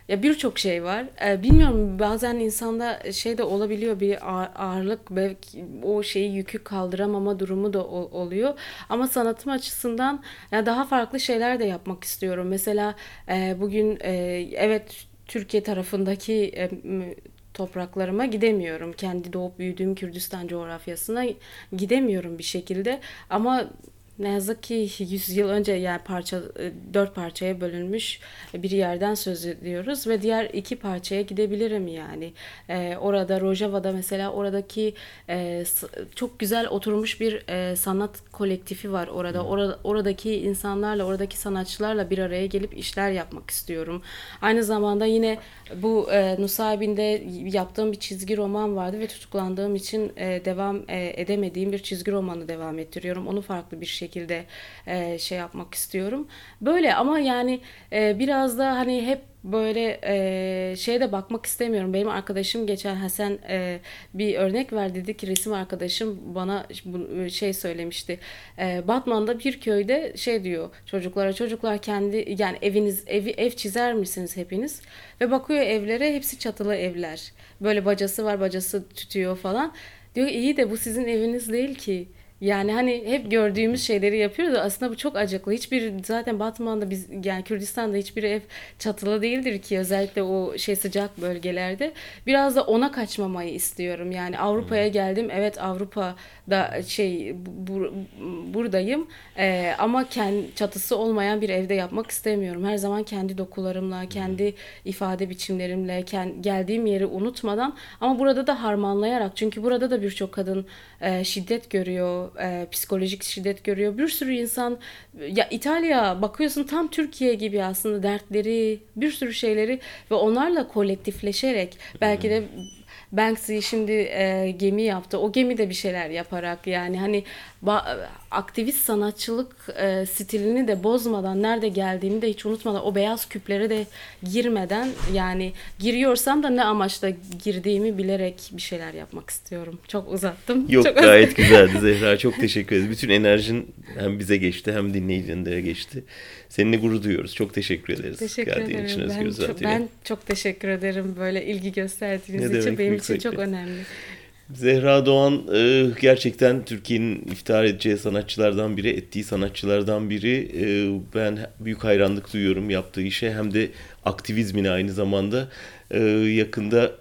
Speaker 2: ya birçok şey var. E, bilmiyorum bazen insanda şey de olabiliyor bir ağır- ağırlık belki o şeyi yükü kaldıramama durumu da oluyor. Ama sanatım açısından ya daha farklı şeyler de yapmak istiyorum. Mesela e, bugün e, evet Türkiye tarafındaki e, topraklarıma gidemiyorum. Kendi doğup büyüdüğüm Kürdistan coğrafyasına gidemiyorum bir şekilde. Ama ne yazık ki 100 yıl önce yani parça e, dört parçaya bölünmüş bir yerden söz ediyoruz ve diğer iki parçaya gidebilirim yani. Ee, orada Rojava'da mesela oradaki e, çok güzel oturmuş bir e, sanat kolektifi var orada. Orada oradaki insanlarla, oradaki sanatçılarla bir araya gelip işler yapmak istiyorum. Aynı zamanda yine bu e, Nusaybin'de yaptığım bir çizgi roman vardı ve tutuklandığım için e, devam e, edemediğim bir çizgi romanı devam ettiriyorum. Onu farklı bir şekilde e, şey yapmak istiyorum. Böyle ama yani e, biraz da hani hep böyle e, şeye de bakmak istemiyorum. Benim arkadaşım geçen Hasan e, bir örnek ver dedi ki resim arkadaşım bana bu şey söylemişti. E, Batman'da bir köyde şey diyor çocuklara çocuklar kendi yani eviniz evi ev çizer misiniz hepiniz? Ve bakıyor evlere hepsi çatılı evler. Böyle bacası var bacası tütüyor falan. Diyor iyi de bu sizin eviniz değil ki. Yani hani hep gördüğümüz şeyleri yapıyoruz da aslında bu çok acıklı. Hiçbir zaten Batman'da biz yani Kürdistan'da hiçbir ev çatılı değildir ki özellikle o şey sıcak bölgelerde. Biraz da ona kaçmamayı istiyorum. Yani Avrupa'ya geldim. Evet Avrupa'da şey bu, buradayım. Ee, ama kendi çatısı olmayan bir evde yapmak istemiyorum. Her zaman kendi dokularımla, kendi ifade biçimlerimle, kendi, geldiğim yeri unutmadan ama burada da harmanlayarak. Çünkü burada da birçok kadın e, şiddet görüyor, e, psikolojik şiddet görüyor. Bir sürü insan ya İtalya bakıyorsun tam Türkiye gibi aslında dertleri, bir sürü şeyleri ve onlarla kolektifleşerek belki de Banksy şimdi e, gemi yaptı. O gemi de bir şeyler yaparak yani hani aktivist sanatçılık e, stilini de bozmadan nerede geldiğimi de hiç unutmadan o beyaz küplere de girmeden yani giriyorsam da ne amaçla girdiğimi bilerek bir şeyler yapmak istiyorum. Çok uzattım.
Speaker 1: Yok
Speaker 2: Çok
Speaker 1: gayet güzeldi Zehra. Çok teşekkür ederiz. Bütün enerjin hem bize geçti hem dinleyicilere geçti. Seninle gurur duyuyoruz. Çok teşekkür ederiz.
Speaker 2: Teşekkür
Speaker 1: Geldiğin
Speaker 2: ederim.
Speaker 1: için
Speaker 2: Ben
Speaker 1: Özgür
Speaker 2: çok, ben çok teşekkür ederim böyle ilgi gösterdiğiniz
Speaker 1: Ne
Speaker 2: için.
Speaker 1: demek,
Speaker 2: Benim için çok önemli.
Speaker 1: Zehra Doğan e, gerçekten Türkiye'nin iftihar edeceği sanatçılardan biri, ettiği sanatçılardan biri. E, ben büyük hayranlık duyuyorum yaptığı işe hem de aktivizmine aynı zamanda. E, yakında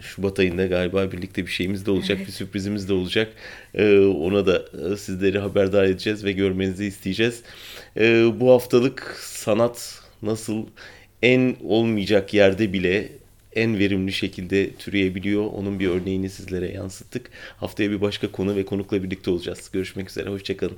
Speaker 1: Şubat ayında galiba birlikte bir şeyimiz de olacak, bir sürprizimiz de olacak. E, ona da e, sizleri haberdar edeceğiz ve görmenizi isteyeceğiz. E, bu haftalık sanat nasıl en olmayacak yerde bile en verimli şekilde türeyebiliyor. Onun bir örneğini sizlere yansıttık. Haftaya bir başka konu ve konukla birlikte olacağız. Görüşmek üzere, hoşçakalın.